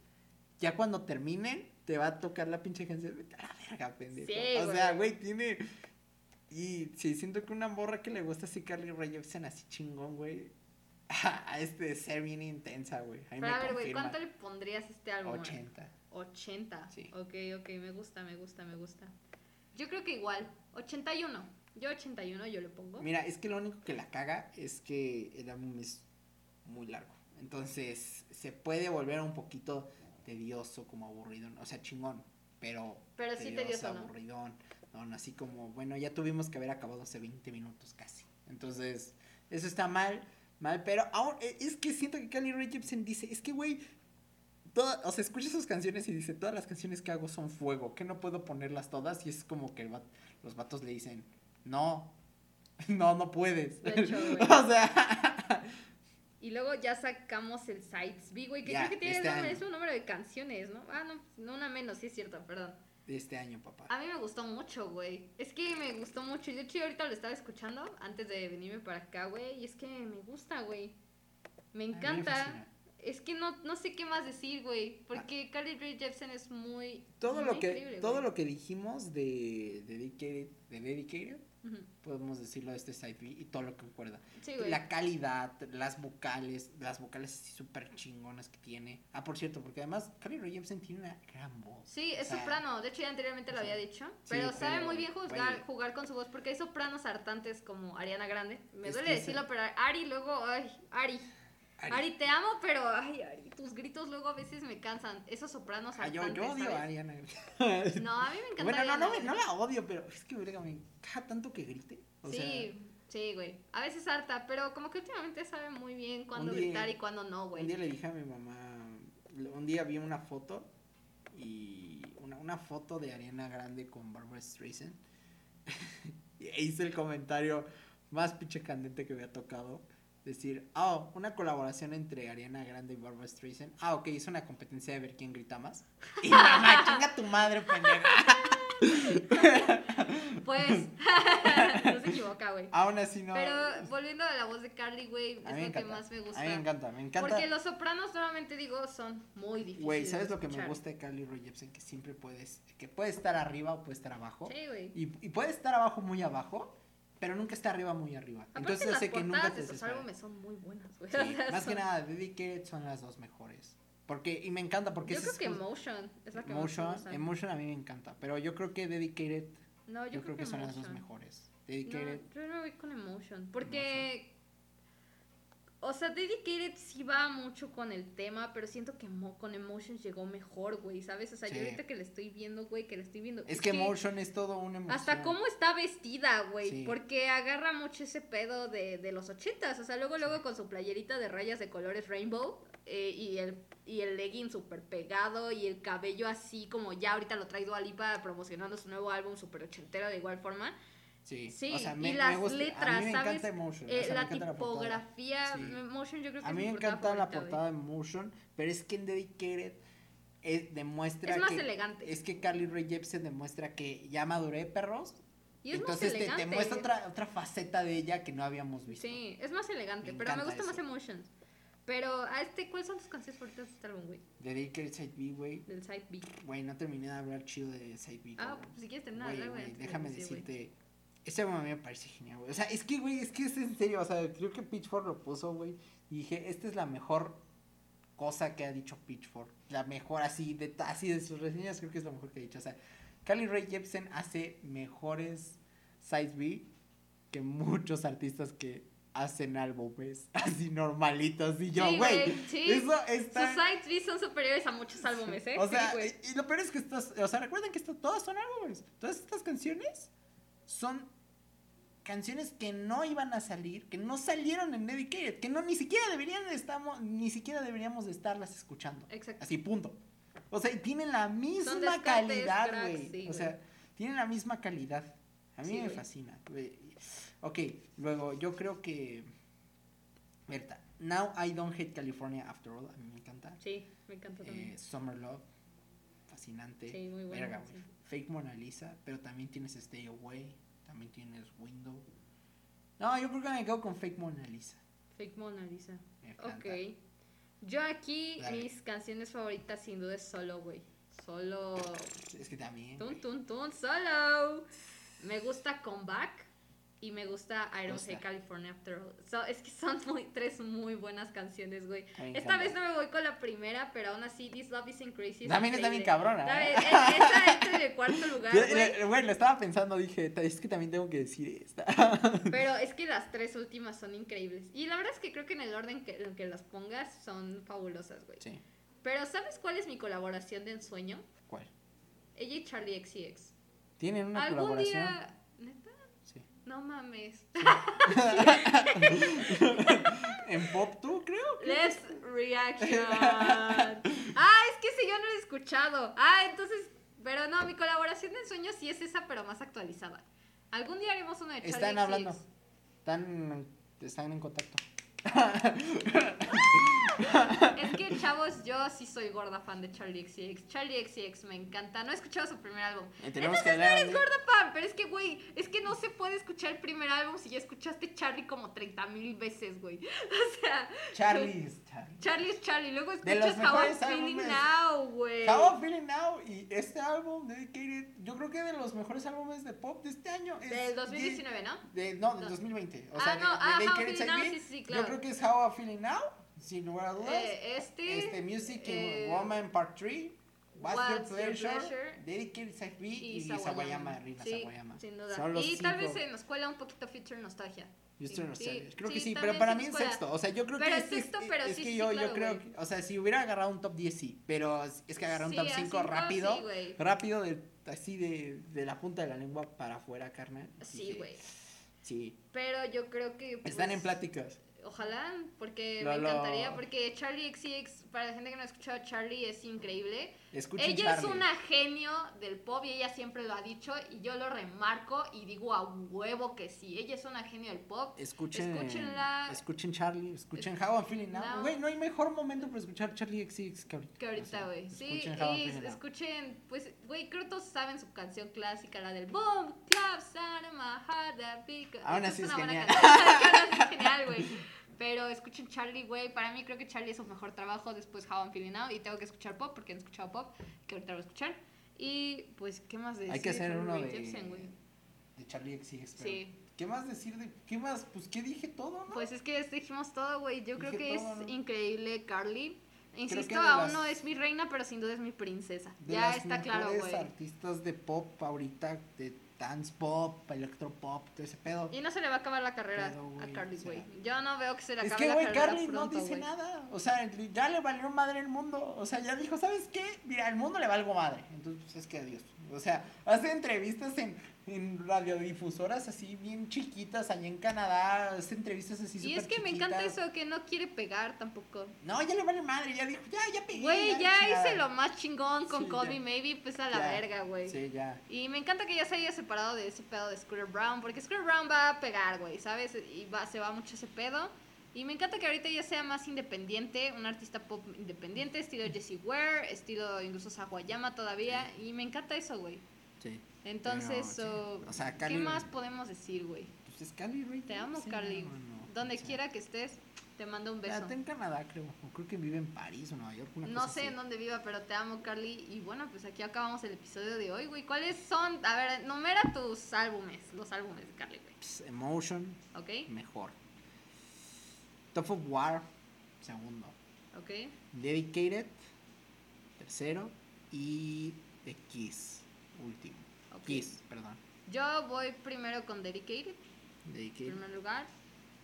ya cuando terminen, te va a tocar la pinche canción. Vete a la verga, pendejo. Sí, o sea, güey. tiene. Y sí, siento que una morra que le gusta así Carly Rae Jepsen así chingón, güey. A este ser bien intensa, güey. Ahí Pero me a ver, güey. ¿cuánto le pondrías a este álbum? güey? 80. 80. Sí. Ok, ok, me gusta, me gusta, me gusta. Yo creo que igual, 81. Yo 81 yo le pongo. Mira, es que lo único que la caga es que el álbum es muy largo. Entonces, se puede volver un poquito tedioso, como aburrido. O sea, chingón. Pero. Pero sí tedioso, ¿no? aburridón. No, no, así como, bueno, ya tuvimos que haber acabado hace 20 minutos casi. Entonces, eso está mal, mal, pero aún, eh, es que siento que Carly Rae Jepsen dice, es que, güey, toda- o sea, escucha sus canciones y dice, todas las canciones que hago son fuego, que no puedo ponerlas todas, y es como que va- los vatos le dicen, no, no, no puedes. Hecho, o sea, Y luego ya sacamos el Sites B, güey, que Ya, creo que tiene este es un número de canciones, ¿no? Ah, no, no una menos, sí es cierto, perdón. de este año, papá. A mí me gustó mucho, güey. Es que me gustó mucho. De hecho, yo ahorita lo estaba escuchando antes de venirme para acá, güey. Y es que me gusta, güey. Me encanta. es que no, no sé qué más decir, güey. Porque Carly Rae Jepsen es muy. Todo muy lo que, todo lo que dijimos de, de Dedicated, de Dedicated, Podemos decirlo de este side B y todo lo que concuerda. Sí. La calidad, las vocales, las vocales así súper chingonas que tiene. Ah, por cierto, porque además Carly Rae Jepsen tiene una gran voz. Sí, es O sea, soprano. De hecho, ya anteriormente lo sea, había dicho. sí, Pero sabe pero, muy bien jugar, güey. jugar con su voz. Porque hay sopranos hartantes como Ariana Grande. Me Es duele decirlo, pero Ari luego. Ay, Ari. Ari. Ari, te amo, pero. Ay, Ari. Tus gritos luego a veces me cansan. Esos sopranos Ah, yo, yo odio ¿sabes? a Ariana. No, a mí me encanta. bueno, no, no, no la odio, pero es que, verga, me caga tanto que grite. O sí, sea, sí, güey. A veces harta, pero como que últimamente sabe muy bien cuándo Un día- gritar y cuándo no, un güey. día le dije a mi mamá, un día vi una foto y una, una foto de Ariana Grande con Barbara Streisand. y hice el comentario más pinche candente que me ha tocado. Decir, oh, una colaboración entre Ariana Grande y Barbara Streisand. Ah, ok, es una competencia de ver quién grita más. Y mamá, chinga tu madre, pendeja. Pues, no se equivoca, güey. Aún así no. Pero volviendo a la voz de Carly, güey, es lo que más me gusta. A mí me encanta, me encanta. Porque los sopranos, nuevamente digo, son muy difíciles. Güey, ¿sabes lo que me gusta de Carly Rae Jepsen? Que siempre puedes, que puede estar arriba o puede estar abajo. Sí, güey. Y, y puede estar abajo muy abajo, pero nunca está arriba muy arriba. Aparte, Entonces las hace que nunca te de sus álbumes son muy buenas, güey. Sí, O sea, más que nada, Dedicated son las dos mejores. Porque, y me encanta porque Yo creo es que Emotion es la que más me Emotion. Emotion a mí me encanta, pero yo creo que Dedicated, No, yo, creo, que, son las dos Emotion. mejores. No, Dedicated, yo no voy con Emotion. Porque o sea, Dedicated sí va mucho con el tema, pero siento que con Emotions llegó mejor, güey, ¿sabes? O sea, yo ahorita que le estoy viendo, güey, que le estoy viendo. Es, que, Emotion es todo un emoción. Hasta cómo está vestida, güey, porque agarra mucho ese pedo de, de los ochentas, o sea, luego, luego con su playerita de rayas de colores rainbow eh, y el y el legging súper pegado y el cabello así como ya ahorita lo trae Alipa promocionando su nuevo álbum súper ochentero de igual forma. Sí, sí o sea, me, y las letras, a mí me ¿sabes? Emotion, eh, la tipografía, la Emotion yo creo que A mí me encanta la portada de Emotion, pero es que en Dedicated eh, demuestra es más elegante. Es que Carly Rae Jepsen demuestra que ya maduré, perros. Y es Entonces más elegante. Te, te, muestra otra, otra faceta de ella que no habíamos visto. Sí, es más elegante, pero me gusta más Emotions. Pero, a este, ¿cuáles son tus canciones favoritas de este álbum, güey? De Dedicated Side B, güey. Del Side B. Güey, no terminé de hablar chido de Side B. Ah, pues si quieres terminar güey. Déjame decirte. Este álbum a mí me parece genial, güey. O sea, es que, güey, es que es en serio. O sea, creo que Pitchfork lo puso, güey. Y dije, esta es la mejor cosa que ha dicho Pitchfork. La mejor, así de, así de sus reseñas, creo que es lo mejor que ha dicho. O sea, Carly Ray Jepsen hace mejores Side B que muchos artistas que hacen álbumes así normalitos y yo, güey, sí, eso está... Sus sides B son superiores a muchos álbumes, ¿eh? O sea, y, lo peor es que estos, o sea, recuerden que esto, todos son álbumes, todas estas canciones son canciones que no iban a salir, que no salieron en Dedicated, que no ni siquiera deberían estamos, ni siquiera deberíamos de estarlas escuchando. Exacto. Así, punto. O sea, tienen la misma calidad, güey. o sea, tienen la misma calidad. A mí me fascina. Ok, luego yo creo que. Berta, Now I Don't Hate California After All, a mí me encanta. Sí, me encanta también. Eh, Summer Love, fascinante. Sí, muy buena. Fake Mona Lisa, pero también tienes Stay Away, también tienes Window. No, yo creo que me quedo con Fake Mona Lisa. Fake Mona Lisa. Ok. Yo aquí, mis canciones favoritas sin duda es Solo, güey. Solo. Es que también. Tun, tun, tun, solo. Me gusta Comeback y me gusta I Don't Say California After All. es que son muy, tres muy buenas canciones, güey. Esta vez no me voy con la primera, pero aún así, This Love Isn't Crazy. También está bien cabrona. ¿eh? Esa entra en el cuarto lugar, güey. Bueno, lo estaba pensando, dije, es que también tengo que decir esta. Pero es que las tres últimas son increíbles. Y la verdad es que creo que en el orden que, en que las pongas son fabulosas, güey. Sí. Pero ¿sabes cuál es mi colaboración de ensueño? ¿Cuál? Ella y Charlie XCX. ¿Tienen una ¿Algún colaboración? Día no mames. en pop tú, creo. Let's reaction. ah, es que ese yo no lo he escuchado. Ah, entonces, pero no, mi colaboración de sueño sí es esa, pero más actualizada. Algún día haremos una de Charlie Están hablando. Están, están en contacto. es que, chavos, yo sí soy gorda fan de Charlie XCX. Charlie XCX me encanta. No he escuchado su primer álbum. Eh, Entonces no eres gorda fan, pero es que, güey, es que no se puede escuchar el primer álbum si ya escuchaste Charlie como 30 mil veces, güey. O sea... Charlie es Charlie. Charlie es Charlie. Luego escuchas How I'm Feeling Now, güey. How I'm Feeling Now y este álbum, Dedicated, yo creo que de los mejores álbumes de pop de este año. Es del 2019, ¿no? De, no, del 2020. O ah, sea, no, de, ah, How Feeling Now, sí, sí, claro. Yo creo que es How I'm Feeling Now sin lugar a dudas. Eh, este, este Music eh, Woman Part 3. What's, What's Your Pleasure, your pleasure Dedicated Side B y, y Sawayama, Rina sí, Sawayama. Sin duda. y tal vez se nos cuela un poquito Future Nostalgia. Future Nostalgia. creo que sí, pero para mí en sexto. O sea, yo creo pero que. Sexto, es, pero es sí, que yo, yo creo que. O sea, si hubiera agarrado un top 10, sí. Pero es que agarrar un top 5 rápido. rápido, de, así de, de la punta de la lengua para afuera, carnal. Sí, güey. Sí. Pero yo creo que. Pues, Están en pláticas. Ojalá, porque me encantaría, porque Charlie XCX, para la gente que no ha escuchado, Charlie es increíble. Ella es una genio del pop y ella siempre lo ha dicho y yo lo remarco y digo a huevo que sí, ella es una genio del pop. Escuchen, Escúchenla. Escuchen Charlie, escuchen How I'm Feeling Now. Güey, no hay mejor momento para escuchar Charlie XCX que ahorita. Que ahorita, güey. sí, y escuchen, pues, güey, creo que todos saben su canción clásica, la del Boom, Clap, of My Heart, That. Aún así es, es genial. es genial, güey. Pero escuchen Charlie, güey. Para mí creo que Charlie es su mejor trabajo. Después How I'm Feeling Now. Y tengo que escuchar pop porque he escuchado pop. Que ahorita lo voy a escuchar. Y pues, ¿qué más decir? Hay que hacer uno de, de Charlie XCX. Sí. ¿Qué más decir de qué más? Pues qué dije todo, ¿no? Pues es que dijimos todo, güey. Yo creo que es increíble Carly. Insisto, aún no es mi reina, pero sin duda es mi princesa. ya está claro, güey. artistas de pop ahorita de dance pop, electropop, todo ese pedo. Y no se le va a acabar la carrera Pedo, güey, a Carly, o sea. güey. Yo no veo que se le Es acabe que, la güey, carrera Carly no dice güey. nada. O sea, ya le valió madre el mundo. O sea, ya dijo, ¿sabes qué? Mira, al mundo le valgo madre. Entonces, pues es que adiós. O sea, hace entrevistas en, en radiodifusoras así bien chiquitas allá en Canadá. Hace entrevistas así Y es súper que me encanta eso, que no quiere pegar tampoco. No, ya le vale madre. Ya dijo, ya, ya pegué. Güey, ya hice lo más chingón con Sí, Call ya. Me Maybe, pues a la Ya. verga, güey. Sí, ya. Y me encanta que ya se haya separado de ese pedo de Scooter Brown, porque Scooter Brown va a pegar, güey, ¿sabes? Y va, se va mucho ese pedo. Y me encanta que ahorita ya sea más independiente, un artista pop independiente, estilo Jessie Ware, estilo incluso Sawayama todavía. Y me encanta eso, güey. Sí. Entonces, Pero, sí. so, O sea, ¿qué más podemos decir, güey? Pues es Carly Te amo, Carly. no, no, Donde o sea, quiera que estés, te mando un beso. Está en Canadá, creo. Creo que vive en París o Nueva York. una No cosa sé así. en dónde viva, pero te amo, Carly. Y bueno, pues aquí acabamos el episodio de hoy, güey. ¿Cuáles son? A ver, numera tus álbumes, los álbumes de Carly, güey. Pues, Emotion, ¿Ok? mejor. Top of War, segundo. ¿Ok? Dedicated, tercero. Y The Kiss, último. Kiss, perdón. Yo voy primero con Dedicated, en primer lugar.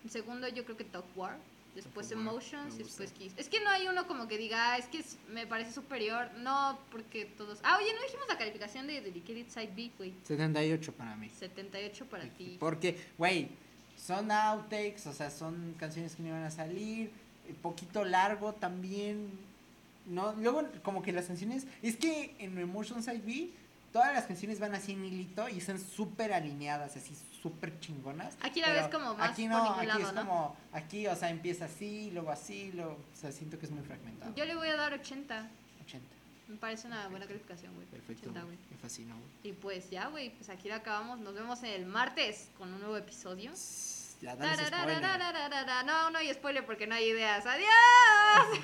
En segundo, yo creo que Top War. Después War, Emotions y después. Kiss. Es que no hay uno como que diga, ah, es que es- me parece superior. No, porque todos. Ah, oye, no dijimos la calificación de Dedicated Side B, güey. 78 para mí. 78 para ti. Porque, güey, son outtakes, o sea, son canciones que no iban a salir. eh, Poquito largo también. No, luego, como que las canciones. Es que en Emotion Side B, todas las canciones van así en hilito y están súper alineadas, así súper chingonas. Aquí la ves como más Aquí no, aquí lado, es ¿no? como. Aquí, o sea, empieza así, luego así, luego. O sea, siento que es muy fragmentado. Yo le voy a dar 80. 80. Me parece una buena calificación, güey. Perfecto. 80, güey. Me fascinó, güey. Y pues ya, güey, pues aquí lo acabamos. Nos vemos el martes con un nuevo episodio. Ya, dale spoiler. No, no hay spoiler porque no hay ideas. ¡Adiós!